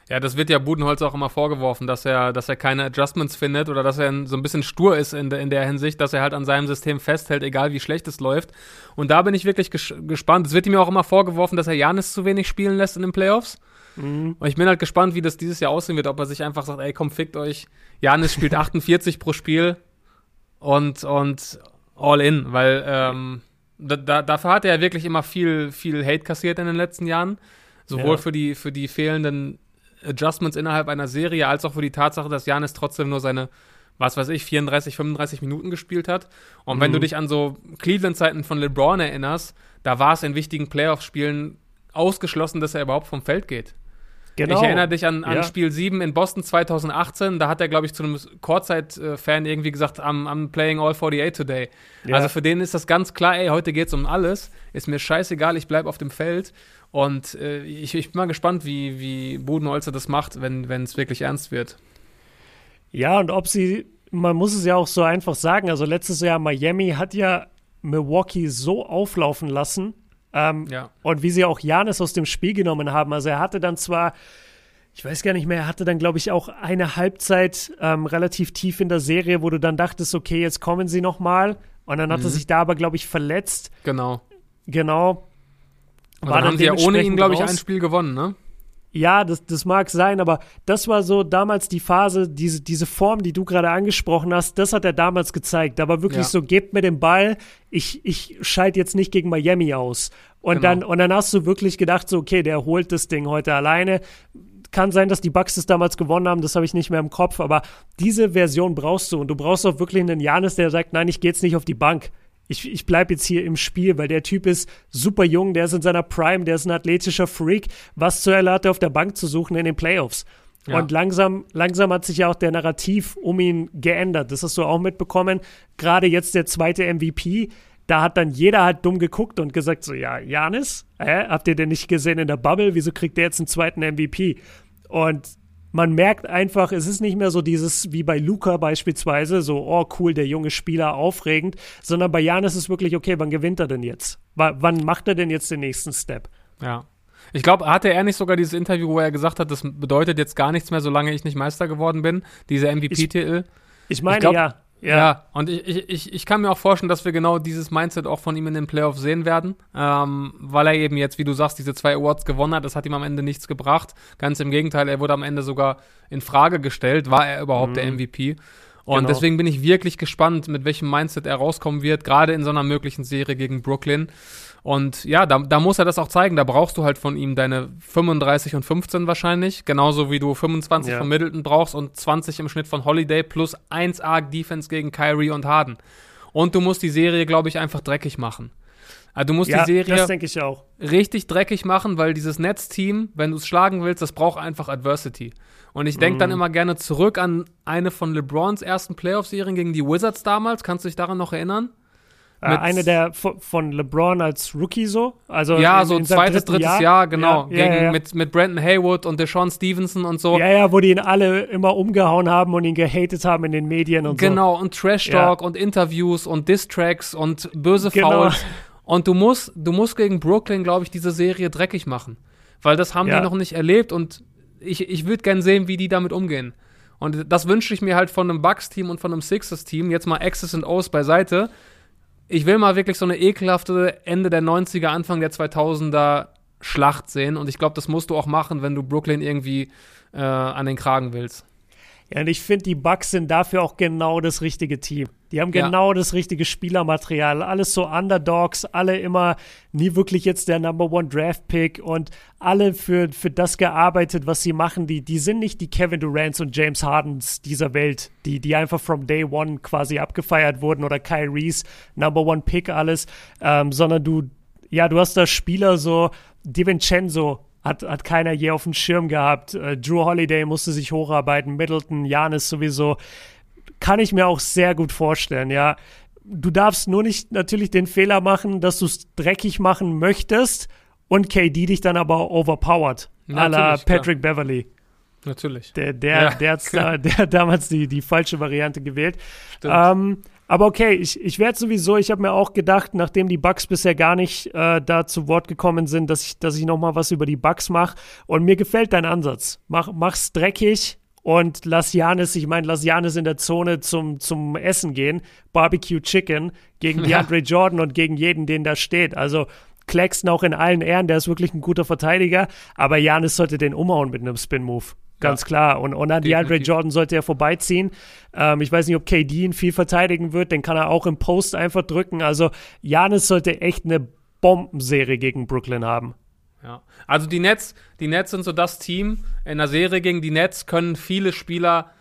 Ja, das wird ja Budenholz auch immer vorgeworfen, dass er, dass er keine Adjustments findet oder dass er so ein bisschen stur ist in, in der Hinsicht, dass er halt an seinem System festhält, egal wie schlecht es läuft. Und da bin ich wirklich ges gespannt. Es wird ihm ja auch immer vorgeworfen, dass er Janis zu wenig spielen lässt in den Playoffs. Mhm. Und ich bin halt gespannt, wie das dieses Jahr aussehen wird, ob er sich einfach sagt, ey, komm, fickt euch. Janis spielt 48 pro Spiel und, und all in, weil ähm, da, da, dafür hat er ja wirklich immer viel, viel Hate kassiert in den letzten Jahren. Sowohl ja. für, die, für die fehlenden Adjustments innerhalb einer Serie, als auch für die Tatsache, dass Janis trotzdem nur seine, was weiß ich, 34, 35 Minuten gespielt hat. Und mhm. wenn du dich an so Cleveland-Zeiten von LeBron erinnerst, da war es in wichtigen Playoff-Spielen ausgeschlossen, dass er überhaupt vom Feld geht. Genau. Ich erinnere dich an, an ja. Spiel 7 in Boston 2018. Da hat er, glaube ich, zu einem Kurzzeit-Fan irgendwie gesagt, I'm, I'm playing all 48 today. Ja. Also für den ist das ganz klar, ey, heute geht's um alles. Ist mir scheißegal, ich bleibe auf dem Feld. Und äh, ich, ich, bin mal gespannt, wie, wie Budenholzer das macht, wenn es wirklich ernst wird. Ja, und ob sie, man muss es ja auch so einfach sagen, also letztes Jahr Miami hat ja Milwaukee so auflaufen lassen, ähm, ja. Und wie sie auch Janis aus dem Spiel genommen haben. Also er hatte dann zwar, ich weiß gar nicht mehr, er hatte dann, glaube ich, auch eine Halbzeit ähm, relativ tief in der Serie, wo du dann dachtest, okay, jetzt kommen sie noch mal. Und dann hat mhm. er sich da aber, glaube ich, verletzt. Genau. Genau. Und dann, dann haben sie ja ohne ihn, glaube ich, ein Spiel gewonnen, ne? Ja, das, das mag sein, aber das war so damals die Phase, diese, diese Form, die du gerade angesprochen hast, das hat er damals gezeigt. Da war wirklich ja. so, gebt mir den Ball, ich, ich schalte jetzt nicht gegen Miami aus. Und, genau. dann, und dann hast du wirklich gedacht, so, okay, der holt das Ding heute alleine. Kann sein, dass die Bucks das damals gewonnen haben, das habe ich nicht mehr im Kopf, aber diese Version brauchst du und du brauchst auch wirklich einen Janis, der sagt, nein, ich gehe jetzt nicht auf die Bank ich, ich bleibe jetzt hier im Spiel, weil der Typ ist super jung, der ist in seiner Prime, der ist ein athletischer Freak. Was zur Hölle hat er auf der Bank zu suchen in den Playoffs? Ja. Und langsam, langsam hat sich ja auch der Narrativ um ihn geändert. Das hast du auch mitbekommen. Gerade jetzt der zweite MVP. Da hat dann jeder halt dumm geguckt und gesagt so, ja, Janis, äh, habt ihr den nicht gesehen in der Bubble? Wieso kriegt der jetzt einen zweiten MVP? Und man merkt einfach, es ist nicht mehr so dieses wie bei Luca beispielsweise, so, oh cool, der junge Spieler, aufregend, sondern bei Jan ist es wirklich, okay, wann gewinnt er denn jetzt? W wann macht er denn jetzt den nächsten Step? Ja. Ich glaube, hatte er nicht sogar dieses Interview, wo er gesagt hat, das bedeutet jetzt gar nichts mehr, solange ich nicht Meister geworden bin, diese MVP-Titel? Ich, ich, meine, ich glaub, ja. Ja. ja, und ich, ich, ich kann mir auch vorstellen, dass wir genau dieses Mindset auch von ihm in den Playoffs sehen werden, ähm, weil er eben jetzt, wie du sagst, diese zwei Awards gewonnen hat. Das hat ihm am Ende nichts gebracht. Ganz im Gegenteil, er wurde am Ende sogar in Frage gestellt, war er überhaupt mhm. der MVP? Und genau. deswegen bin ich wirklich gespannt, mit welchem Mindset er rauskommen wird, gerade in so einer möglichen Serie gegen Brooklyn. Und ja, da, da muss er das auch zeigen. Da brauchst du halt von ihm deine 35 und 15 wahrscheinlich. Genauso wie du 25 ja. von Middleton brauchst und 20 im Schnitt von Holiday plus 1 A Defense gegen Kyrie und Harden. Und du musst die Serie, glaube ich, einfach dreckig machen. Also du musst ja, die Serie richtig dreckig machen, weil dieses Netzteam, wenn du es schlagen willst, das braucht einfach Adversity. Und ich denke mm. dann mhm. immer gerne zurück an eine von LeBrons ersten Playoff-Serien gegen die Wizards damals. Kannst du dich daran noch erinnern? Äh, eine der von LeBron als Rookie so. Also ja, in, so in zweites, drittes Jahr, Jahr genau. Ja, gegen, ja, Mit, mit Brandon Haywood und Deshaun Stevenson und so. Ja, ja, wo die ihn alle immer umgehauen haben und ihn gehatet haben in den Medien und genau, so. Genau, und Trash Talk und Interviews und Diss-Tracks und böse genau. Fouls. Und du musst, du musst gegen Brooklyn, glaube ich, diese Serie dreckig machen. Weil das haben die noch nicht erlebt und ich, ich würde gern sehen, wie die damit umgehen. Und das wünsche ich mir halt von einem Bucks-Team und von einem Sixers-Team. Jetzt mal X's und O's beiseite ich will mal wirklich so eine ekelhafte Ende der 90er, Anfang der 2000er Schlacht sehen. Und ich glaube, das musst du auch machen, wenn du Brooklyn irgendwie äh, an den Kragen willst. Ja, und ich finde, die Bucks sind dafür auch genau das richtige Team. Die haben genau ja. das richtige Spielermaterial. Alles so Underdogs, alle immer nie wirklich jetzt der Number One Draft Pick und alle für, für das gearbeitet, was sie machen. Die, die sind nicht die Kevin Durants und James Hardens dieser Welt, die, die einfach from day one quasi abgefeiert wurden oder Kyries Number One Pick alles, ähm, sondern du, ja, du hast da Spieler so, DiVincenzo, hat, hat keiner je auf dem Schirm gehabt. Äh, Drew Holiday musste sich hocharbeiten, Middleton, Janis sowieso. Kann ich mir auch sehr gut vorstellen, ja. Du darfst nur nicht natürlich den Fehler machen, dass du es dreckig machen möchtest und KD dich dann aber overpowered. à la Patrick klar. Beverly. Natürlich. Der, der, ja. der, da, der hat damals die, die falsche Variante gewählt. Ähm, Aber okay, ich, ich werde sowieso, ich habe mir auch gedacht, nachdem die Bugs bisher gar nicht äh, da zu Wort gekommen sind, dass ich, dass ich noch mal was über die Bugs mache. Und mir gefällt dein Ansatz. Mach, mach's dreckig und lass Janis, ich meine, lass Janis in der Zone zum, zum Essen gehen. Barbecue Chicken gegen DeAndre ja. Jordan und gegen jeden, den da steht. Also Claxton auch in allen Ehren, der ist wirklich ein guter Verteidiger, aber Janis sollte den umhauen mit einem Spin-Move. Ganz ja. klar. Und, und an DeAndre Jordan sollte er vorbeiziehen. Ähm, ich weiß nicht, ob KD ihn viel verteidigen wird. Den kann er auch im Post einfach drücken. Also Janis sollte echt eine Bombenserie gegen Brooklyn haben. Ja. Also die Nets, die Nets sind so das Team. In der Serie gegen die Nets können viele Spieler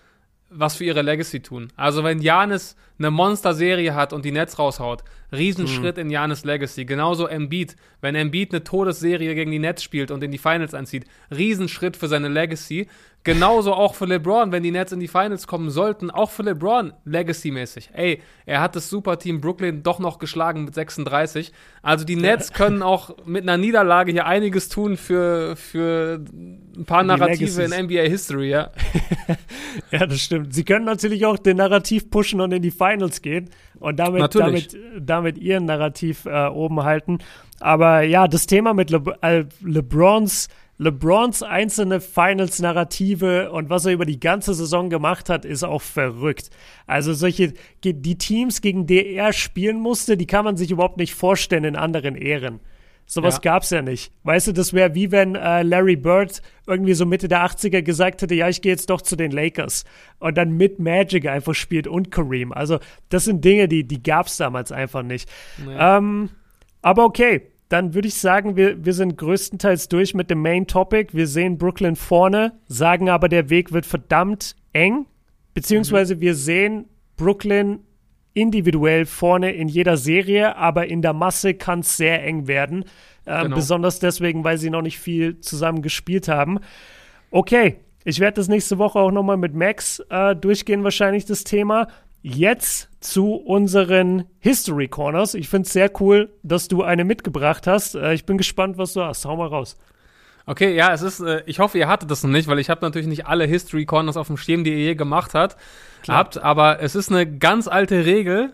was für ihre Legacy tun. Also wenn Janis eine Monster-Serie hat und die Nets raushaut, Riesenschritt mhm. in Janis Legacy. Genauso Embiid, wenn Embiid eine Todesserie gegen die Nets spielt und in die Finals einzieht, Riesenschritt für seine Legacy. Genauso auch für LeBron, wenn die Nets in die Finals kommen sollten, auch für LeBron Legacy-mäßig. Ey, er hat das Superteam Brooklyn doch noch geschlagen mit 36. Also die Nets können auch mit einer Niederlage hier einiges tun für, für ein paar Narrative in NBA History, ja. ja, das stimmt. Sie können natürlich auch den Narrativ pushen und in die Finals gehen und damit, damit, damit ihren Narrativ äh, oben halten. Aber ja, das Thema mit Le äh, LeBrons LeBrons einzelne Finals-Narrative und was er über die ganze Saison gemacht hat, ist auch verrückt. Also solche, die Teams, gegen die er spielen musste, die kann man sich überhaupt nicht vorstellen in anderen Ehren. Sowas ja. gab's ja nicht. Weißt du, das wäre wie wenn äh, Larry Bird irgendwie so Mitte der 80er gesagt hätte, ja, ich gehe jetzt doch zu den Lakers und dann mit Magic einfach spielt und Kareem. Also das sind Dinge, die, die gab's damals einfach nicht. Nee. Ähm, aber okay, dann würde ich sagen, wir, wir sind größtenteils durch mit dem Main Topic. Wir sehen Brooklyn vorne, sagen aber, der Weg wird verdammt eng. Beziehungsweise mhm. wir sehen Brooklyn individuell vorne in jeder Serie, aber in der Masse kann es sehr eng werden. Äh, genau. Besonders deswegen, weil sie noch nicht viel zusammen gespielt haben. Okay, ich werde das nächste Woche auch nochmal mit Max äh, durchgehen, wahrscheinlich das Thema. Jetzt zu unseren History Corners. Ich finde es sehr cool, dass du eine mitgebracht hast. Äh, ich bin gespannt, was du hast. Hau mal raus. Okay, ja, es ist, äh, ich hoffe, ihr hattet das noch nicht, weil ich habe natürlich nicht alle History Corners auf dem Schirm, die ihr je gemacht hat, habt, aber es ist eine ganz alte Regel,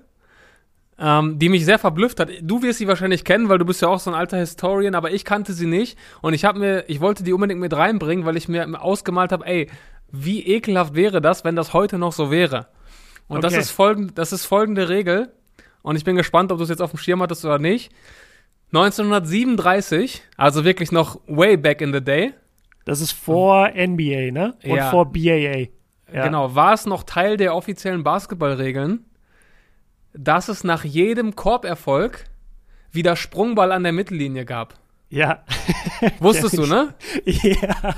ähm, die mich sehr verblüfft hat. Du wirst sie wahrscheinlich kennen, weil du bist ja auch so ein alter Historian, aber ich kannte sie nicht und ich habe mir, ich wollte die unbedingt mit reinbringen, weil ich mir ausgemalt habe, ey, wie ekelhaft wäre das, wenn das heute noch so wäre. Und okay. das ist folgend, das ist folgende Regel und ich bin gespannt, ob du es jetzt auf dem Schirm hattest oder nicht. 1937, also wirklich noch way back in the day. Das ist vor NBA, ne? Und ja. vor BAA. Ja. Genau, war es noch Teil der offiziellen Basketballregeln, dass es nach jedem Korberfolg wieder Sprungball an der Mittellinie gab. Ja. Wusstest du, ne? Ja.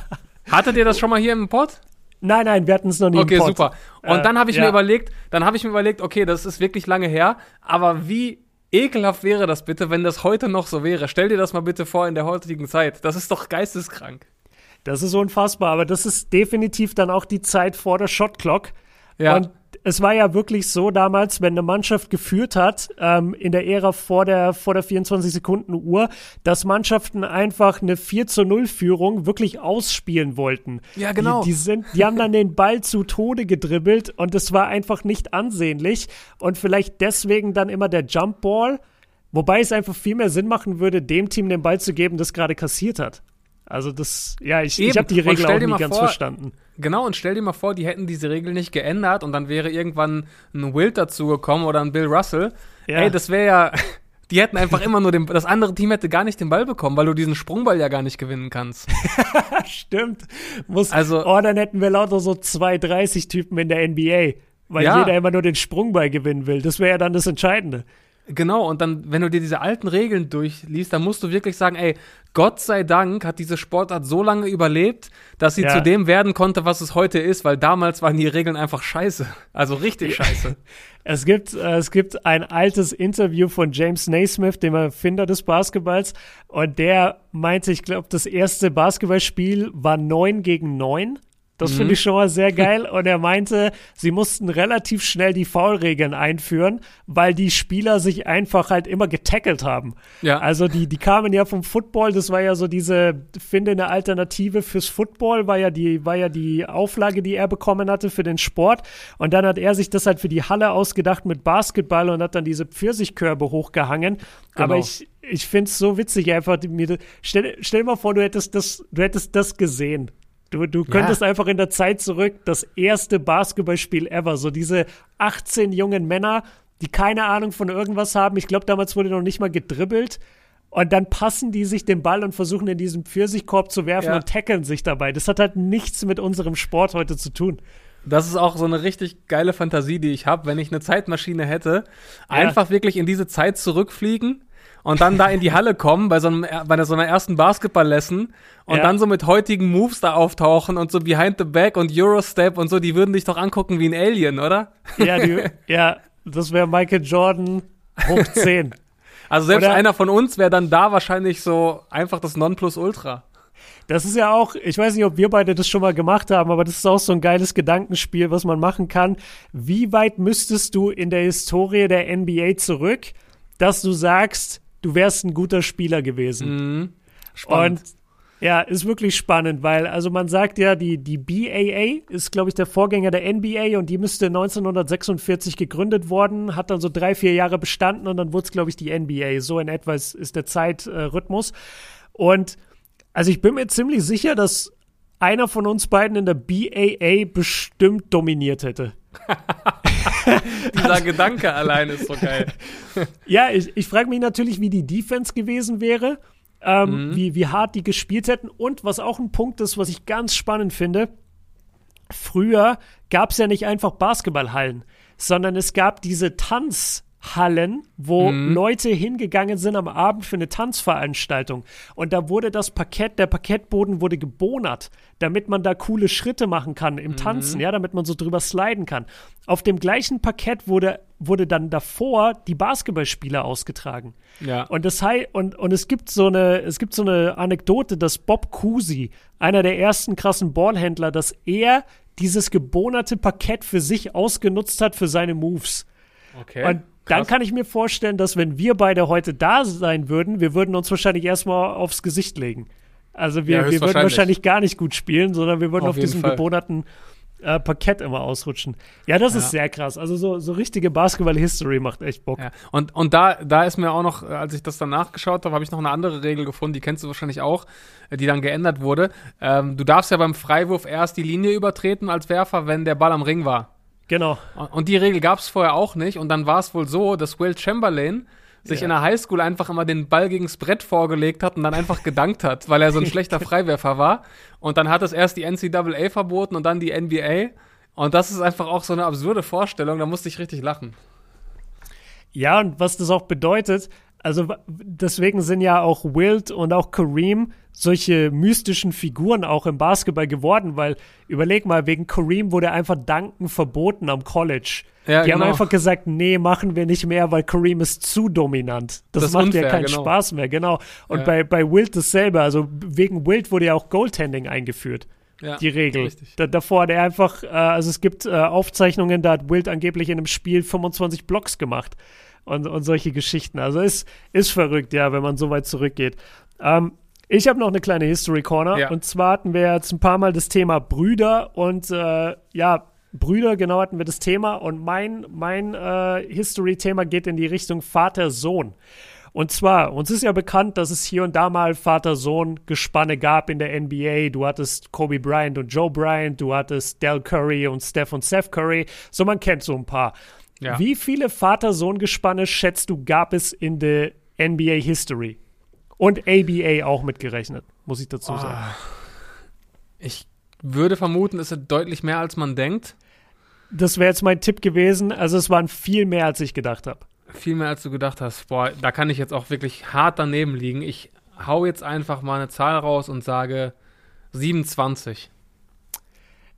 Hattet ihr das schon mal hier im Pod? Nein, nein, wir hatten es noch nie okay, super. Und äh, dann habe ich ja. mir überlegt, dann habe ich mir überlegt, okay, das ist wirklich lange her, aber wie ekelhaft wäre das bitte, wenn das heute noch so wäre? Stell dir das mal bitte vor in der heutigen Zeit. Das ist doch geisteskrank. Das ist unfassbar, aber das ist definitiv dann auch die Zeit vor der Shotclock. Ja. Und es war ja wirklich so damals, wenn eine Mannschaft geführt hat, ähm, in der Ära vor der, vor der 24-Sekunden-Uhr, dass Mannschaften einfach eine 4 zu 0 Führung wirklich ausspielen wollten. Ja, genau. Die, die, sind, die haben dann den Ball zu Tode gedribbelt und es war einfach nicht ansehnlich und vielleicht deswegen dann immer der Jump Ball, wobei es einfach viel mehr Sinn machen würde, dem Team den Ball zu geben, das gerade kassiert hat. Also das, ja, ich, ich habe die Regel auch nie ganz vor, verstanden. Genau, und stell dir mal vor, die hätten diese Regel nicht geändert und dann wäre irgendwann ein Wild dazugekommen oder ein Bill Russell. Ja. Ey, das wäre ja, die hätten einfach immer nur den, das andere Team hätte gar nicht den Ball bekommen, weil du diesen Sprungball ja gar nicht gewinnen kannst. Stimmt. Muss, also, oh, dann hätten wir lauter so 230 Typen in der NBA, weil ja. jeder immer nur den Sprungball gewinnen will. Das wäre ja dann das Entscheidende. Genau, und dann, wenn du dir diese alten Regeln durchliest, dann musst du wirklich sagen, ey, Gott sei Dank hat diese Sportart so lange überlebt, dass sie ja. zu dem werden konnte, was es heute ist, weil damals waren die Regeln einfach scheiße. Also richtig scheiße. Es gibt, äh, es gibt ein altes Interview von James Naismith, dem Erfinder des Basketballs, und der meinte, ich glaube, das erste Basketballspiel war neun gegen neun Das mhm. finde ich schon mal sehr geil. Und er meinte, sie mussten relativ schnell die Foulregeln einführen, weil die Spieler sich einfach halt immer getackelt haben. Ja. Also die, die kamen ja vom Football, das war ja so diese, finde eine Alternative fürs Football, war ja die, war ja die Auflage, die er bekommen hatte für den Sport. Und dann hat er sich das halt für die Halle ausgedacht mit Basketball und hat dann diese Pfirsichkörbe hochgehangen. Genau. Aber ich, ich finde es so witzig einfach. Mir, stell, stell dir mal vor, du hättest das, du hättest das gesehen. Du, du könntest ja. einfach in der Zeit zurück, das erste Basketballspiel ever, so diese 18 jungen Männer, die keine Ahnung von irgendwas haben. Ich glaube, damals wurde noch nicht mal gedribbelt. Und dann passen die sich den Ball und versuchen in diesen Pfirsichkorb zu werfen ja. und tackeln sich dabei. Das hat halt nichts mit unserem Sport heute zu tun. Das ist auch so eine richtig geile Fantasie, die ich habe, wenn ich eine Zeitmaschine hätte. Einfach ja. wirklich in diese Zeit zurückfliegen und dann da in die Halle kommen bei so, einem, bei so einer ersten Basketball-Lesson und ja. dann so mit heutigen Moves da auftauchen und so Behind the Back und Eurostep und so, die würden dich doch angucken wie ein Alien, oder? Ja, die, ja das wäre Michael Jordan hoch 10. Also selbst oder? einer von uns wäre dann da wahrscheinlich so einfach das Nonplusultra. Das ist ja auch, ich weiß nicht, ob wir beide das schon mal gemacht haben, aber das ist auch so ein geiles Gedankenspiel, was man machen kann. Wie weit müsstest du in der Historie der NBA zurück, dass du sagst, du wärst ein guter Spieler gewesen. Mhm. Spannend. Und ja, ist wirklich spannend, weil, also man sagt ja, die, die BAA ist, glaube ich, der Vorgänger der NBA und die müsste 1946 gegründet worden, hat dann so drei, vier Jahre bestanden und dann wurde es, glaube ich, die NBA. So in etwa ist, ist der Zeitrhythmus. und also ich bin mir ziemlich sicher, dass einer von uns beiden in der BAA bestimmt dominiert hätte. Dieser Gedanke allein ist so geil. ja, ich, ich frage mich natürlich, wie die Defense gewesen wäre, ähm, mhm. wie, wie hart die gespielt hätten. Und was auch ein Punkt ist, was ich ganz spannend finde, früher gab es ja nicht einfach Basketballhallen, sondern es gab diese Tanz- Hallen, wo mhm. Leute hingegangen sind am Abend für eine Tanzveranstaltung. Und da wurde das Parkett, der Parkettboden wurde gebonert, damit man da coole Schritte machen kann im mhm. Tanzen, ja, damit man so drüber sliden kann. Auf dem gleichen Parkett wurde, wurde dann davor die Basketballspieler ausgetragen. Ja. Und das und, und es gibt so eine, es gibt so eine Anekdote, dass Bob Cousy, einer der ersten krassen Ballhändler, dass er dieses gebonerte Parkett für sich ausgenutzt hat für seine Moves. Okay. Und dann kann ich mir vorstellen, dass wenn wir beide heute da sein würden, wir würden uns wahrscheinlich erstmal aufs Gesicht legen. Also wir, ja, wir würden wahrscheinlich gar nicht gut spielen, sondern wir würden auf, auf diesem Fall. gebonerten äh, Parkett immer ausrutschen. Ja, das ja. ist sehr krass. Also so, so richtige Basketball-History macht echt Bock. Ja. Und, und da, da ist mir auch noch, als ich das dann nachgeschaut habe, habe ich noch eine andere Regel gefunden, die kennst du wahrscheinlich auch, äh, die dann geändert wurde. Ähm, du darfst ja beim Freiwurf erst die Linie übertreten als Werfer, wenn der Ball am Ring war. Genau. Und die Regel gab es vorher auch nicht. Und dann war es wohl so, dass Will Chamberlain sich ja. in der Highschool einfach immer den Ball gegens Brett vorgelegt hat und dann einfach gedankt hat, weil er so ein schlechter Freiwerfer war. Und dann hat es erst die NCAA verboten und dann die NBA. Und das ist einfach auch so eine absurde Vorstellung, da musste ich richtig lachen. Ja, und was das auch bedeutet, also deswegen sind ja auch Wild und auch Kareem solche mystischen Figuren auch im Basketball geworden, weil überleg mal, wegen Kareem wurde einfach Danken verboten am College. Ja, die genau. haben einfach gesagt, nee, machen wir nicht mehr, weil Kareem ist zu dominant. Das, das macht unfair, ja keinen genau. Spaß mehr, genau. Und ja. bei, bei Wild dasselbe, also wegen Wild wurde ja auch Goaltending eingeführt. Ja, die Regel. Da, davor hat er einfach, äh, also es gibt äh, Aufzeichnungen, da hat Wild angeblich in einem Spiel 25 Blocks gemacht und, und solche Geschichten. Also ist, ist verrückt, ja, wenn man so weit zurückgeht. Ähm, ich habe noch eine kleine History Corner. Ja. Und zwar hatten wir jetzt ein paar Mal das Thema Brüder und äh, ja, Brüder, genau hatten wir das Thema. Und mein, mein äh, History-Thema geht in die Richtung Vater-Sohn. Und zwar, uns ist ja bekannt, dass es hier und da mal Vater-Sohn-Gespanne gab in der NBA. Du hattest Kobe Bryant und Joe Bryant, du hattest Del Curry und Steph und Seth Curry. So, man kennt so ein paar. Ja. Wie viele Vater-Sohn-Gespanne schätzt du, gab es in der NBA-History? Und ABA auch mitgerechnet, muss ich dazu sagen. Oh, ich würde vermuten, es sind deutlich mehr, als man denkt. Das wäre jetzt mein Tipp gewesen. Also es waren viel mehr, als ich gedacht habe. Viel mehr, als du gedacht hast. Boah, da kann ich jetzt auch wirklich hart daneben liegen. Ich hau jetzt einfach mal eine Zahl raus und sage 27.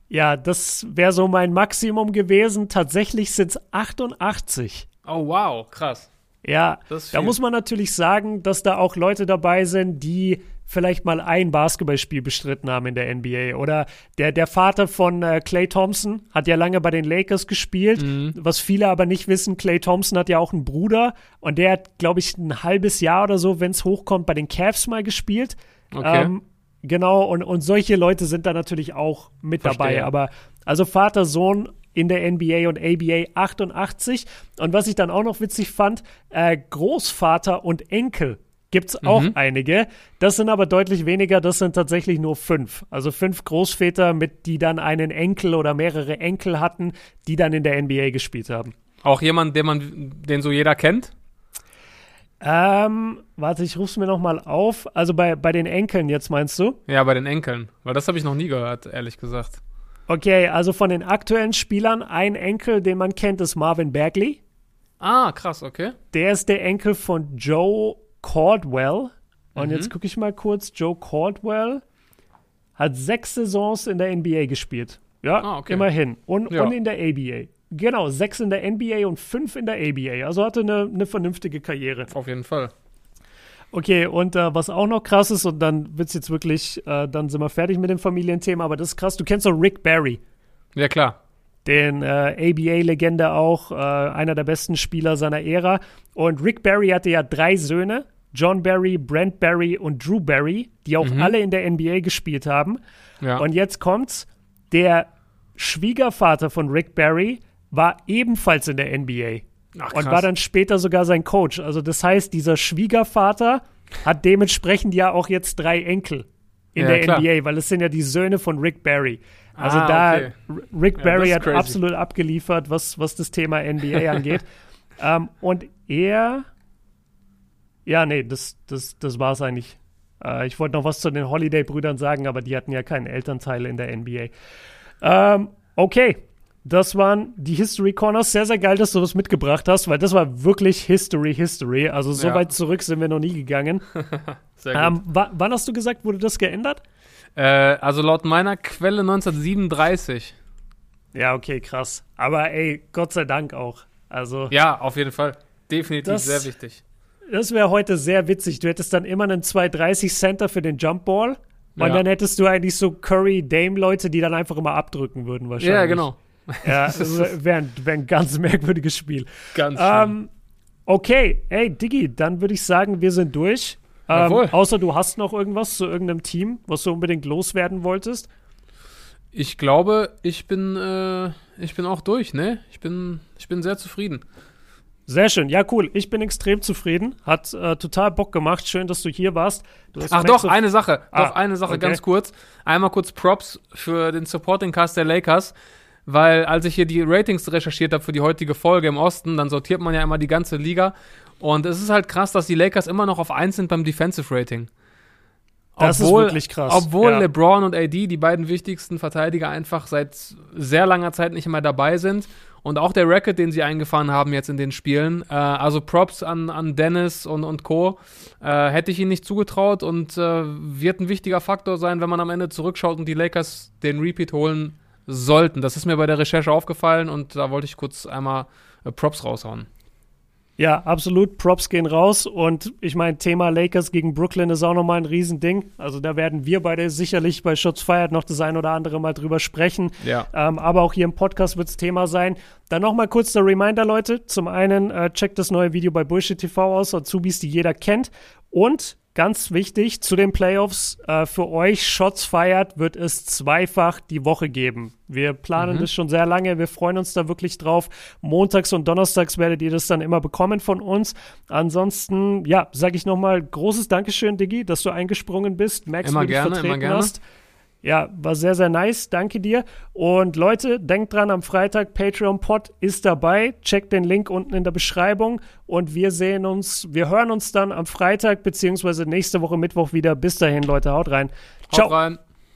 Ja, das wäre so mein Maximum gewesen. Tatsächlich sind es 88. Oh, wow, krass. Ja, da muss man natürlich sagen, dass da auch Leute dabei sind, die vielleicht mal ein Basketballspiel bestritten haben in der NBA. Oder der, der Vater von äh, Clay Thompson hat ja lange bei den Lakers gespielt. Mhm. Was viele aber nicht wissen, Clay Thompson hat ja auch einen Bruder und der hat, glaube ich, ein halbes Jahr oder so, wenn es hochkommt, bei den Cavs mal gespielt. Okay. Ähm, genau, und, und solche Leute sind da natürlich auch mit Verstehe. dabei. Aber also Vater, Sohn in der NBA und ABA 88. Und was ich dann auch noch witzig fand, äh, Großvater und Enkel gibt es auch mhm. einige. Das sind aber deutlich weniger, das sind tatsächlich nur fünf. Also fünf Großväter, mit die dann einen Enkel oder mehrere Enkel hatten, die dann in der NBA gespielt haben. Auch jemand, den man, den so jeder kennt? Ähm, warte, ich ruf's mir nochmal auf. Also bei, bei den Enkeln jetzt meinst du? Ja, bei den Enkeln. Weil das habe ich noch nie gehört, ehrlich gesagt. Okay, also von den aktuellen Spielern, ein Enkel, den man kennt, ist Marvin Bagley. Ah, krass, okay. Der ist der Enkel von Joe Caldwell. Und mhm. jetzt gucke ich mal kurz. Joe Caldwell hat sechs Saisons in der NBA gespielt. Ja, ah, okay. immerhin. Und, ja. und in der ABA. Genau, sechs in der NBA und fünf in der ABA. Also hatte eine, eine vernünftige Karriere. Auf jeden Fall. Okay, und äh, was auch noch krass ist, und dann wird es jetzt wirklich, äh, dann sind wir fertig mit dem Familienthema, aber das ist krass, du kennst doch Rick Barry. Ja, klar. Den äh, ABA-Legende auch, äh, einer der besten Spieler seiner Ära. Und Rick Barry hatte ja drei Söhne, John Barry, Brent Barry und Drew Barry, die auch mhm. alle in der NBA gespielt haben. Ja. Und jetzt kommt's, der Schwiegervater von Rick Barry war ebenfalls in der NBA. Ach, und war dann später sogar sein Coach. Also das heißt, dieser Schwiegervater hat dementsprechend ja auch jetzt drei Enkel in ja, der klar. NBA, weil es sind ja die Söhne von Rick Barry. Also ah, da, okay. Rick Barry ja, hat crazy. absolut abgeliefert, was, was das Thema NBA angeht. ähm, und er, ja, nee, das, das, das war es eigentlich. Äh, ich wollte noch was zu den Holiday-Brüdern sagen, aber die hatten ja keine Elternteile in der NBA. Ähm, okay, das waren die History Corners. Sehr, sehr geil, dass du was mitgebracht hast, weil das war wirklich History, History. Also so ja. weit zurück sind wir noch nie gegangen. sehr gut. Ähm, wann hast du gesagt, wurde das geändert? Äh, also laut meiner Quelle 1937. Ja, okay, krass. Aber ey, Gott sei Dank auch. Also. Ja, auf jeden Fall. Definitiv das, sehr wichtig. Das wäre heute sehr witzig. Du hättest dann immer einen 230 Center für den Jump Ball. Und ja. dann hättest du eigentlich so Curry-Dame-Leute, die dann einfach immer abdrücken würden, wahrscheinlich. Ja, genau. Ja, wäre ein, wär ein ganz merkwürdiges Spiel. Ganz ähm, Okay, ey, Diggi, dann würde ich sagen, wir sind durch. Ähm, außer du hast noch irgendwas zu irgendeinem Team, was du unbedingt loswerden wolltest. Ich glaube, ich bin, äh, ich bin auch durch, ne? Ich bin, ich bin sehr zufrieden. Sehr schön. Ja, cool. Ich bin extrem zufrieden. Hat äh, total Bock gemacht. Schön, dass du hier warst. Du Ach doch, eine Sache. Ah, doch, eine Sache okay. ganz kurz. Einmal kurz Props für den Supporting Cast der Lakers weil als ich hier die Ratings recherchiert habe für die heutige Folge im Osten, dann sortiert man ja immer die ganze Liga. Und es ist halt krass, dass die Lakers immer noch auf 1 sind beim Defensive Rating. Das obwohl, ist wirklich krass. Obwohl ja. LeBron und AD, die beiden wichtigsten Verteidiger, einfach seit sehr langer Zeit nicht mehr dabei sind. Und auch der Record, den sie eingefahren haben jetzt in den Spielen. Äh, also Props an, an Dennis und, und Co. Äh, hätte ich ihnen nicht zugetraut und äh, wird ein wichtiger Faktor sein, wenn man am Ende zurückschaut und die Lakers den Repeat holen sollten. Das ist mir bei der Recherche aufgefallen und da wollte ich kurz einmal äh, Props raushauen. Ja, absolut. Props gehen raus. Und ich meine, Thema Lakers gegen Brooklyn ist auch nochmal ein Riesending. Also da werden wir beide sicherlich bei Shots Fired noch das ein oder andere Mal drüber sprechen. Ja. Ähm, aber auch hier im Podcast wird es Thema sein. Dann nochmal kurz der Reminder, Leute. Zum einen äh, checkt das neue Video bei Bullshit TV aus, Azubis, die jeder kennt. Und Ganz wichtig zu den Playoffs, äh, für euch Shots feiert, wird es zweifach die Woche geben. Wir planen mhm. das schon sehr lange, wir freuen uns da wirklich drauf. Montags und Donnerstags werdet ihr das dann immer bekommen von uns. Ansonsten, ja, sage ich nochmal großes Dankeschön, Diggi, dass du eingesprungen bist. Max, immer gerne, vertreten immer gerne. hast. Ja, war sehr, sehr nice. Danke dir. Und Leute, denkt dran, am Freitag Patreon Pod ist dabei. Checkt den Link unten in der Beschreibung. Und wir sehen uns, wir hören uns dann am Freitag beziehungsweise nächste Woche Mittwoch wieder. Bis dahin, Leute, haut rein. Ciao. Haut rein.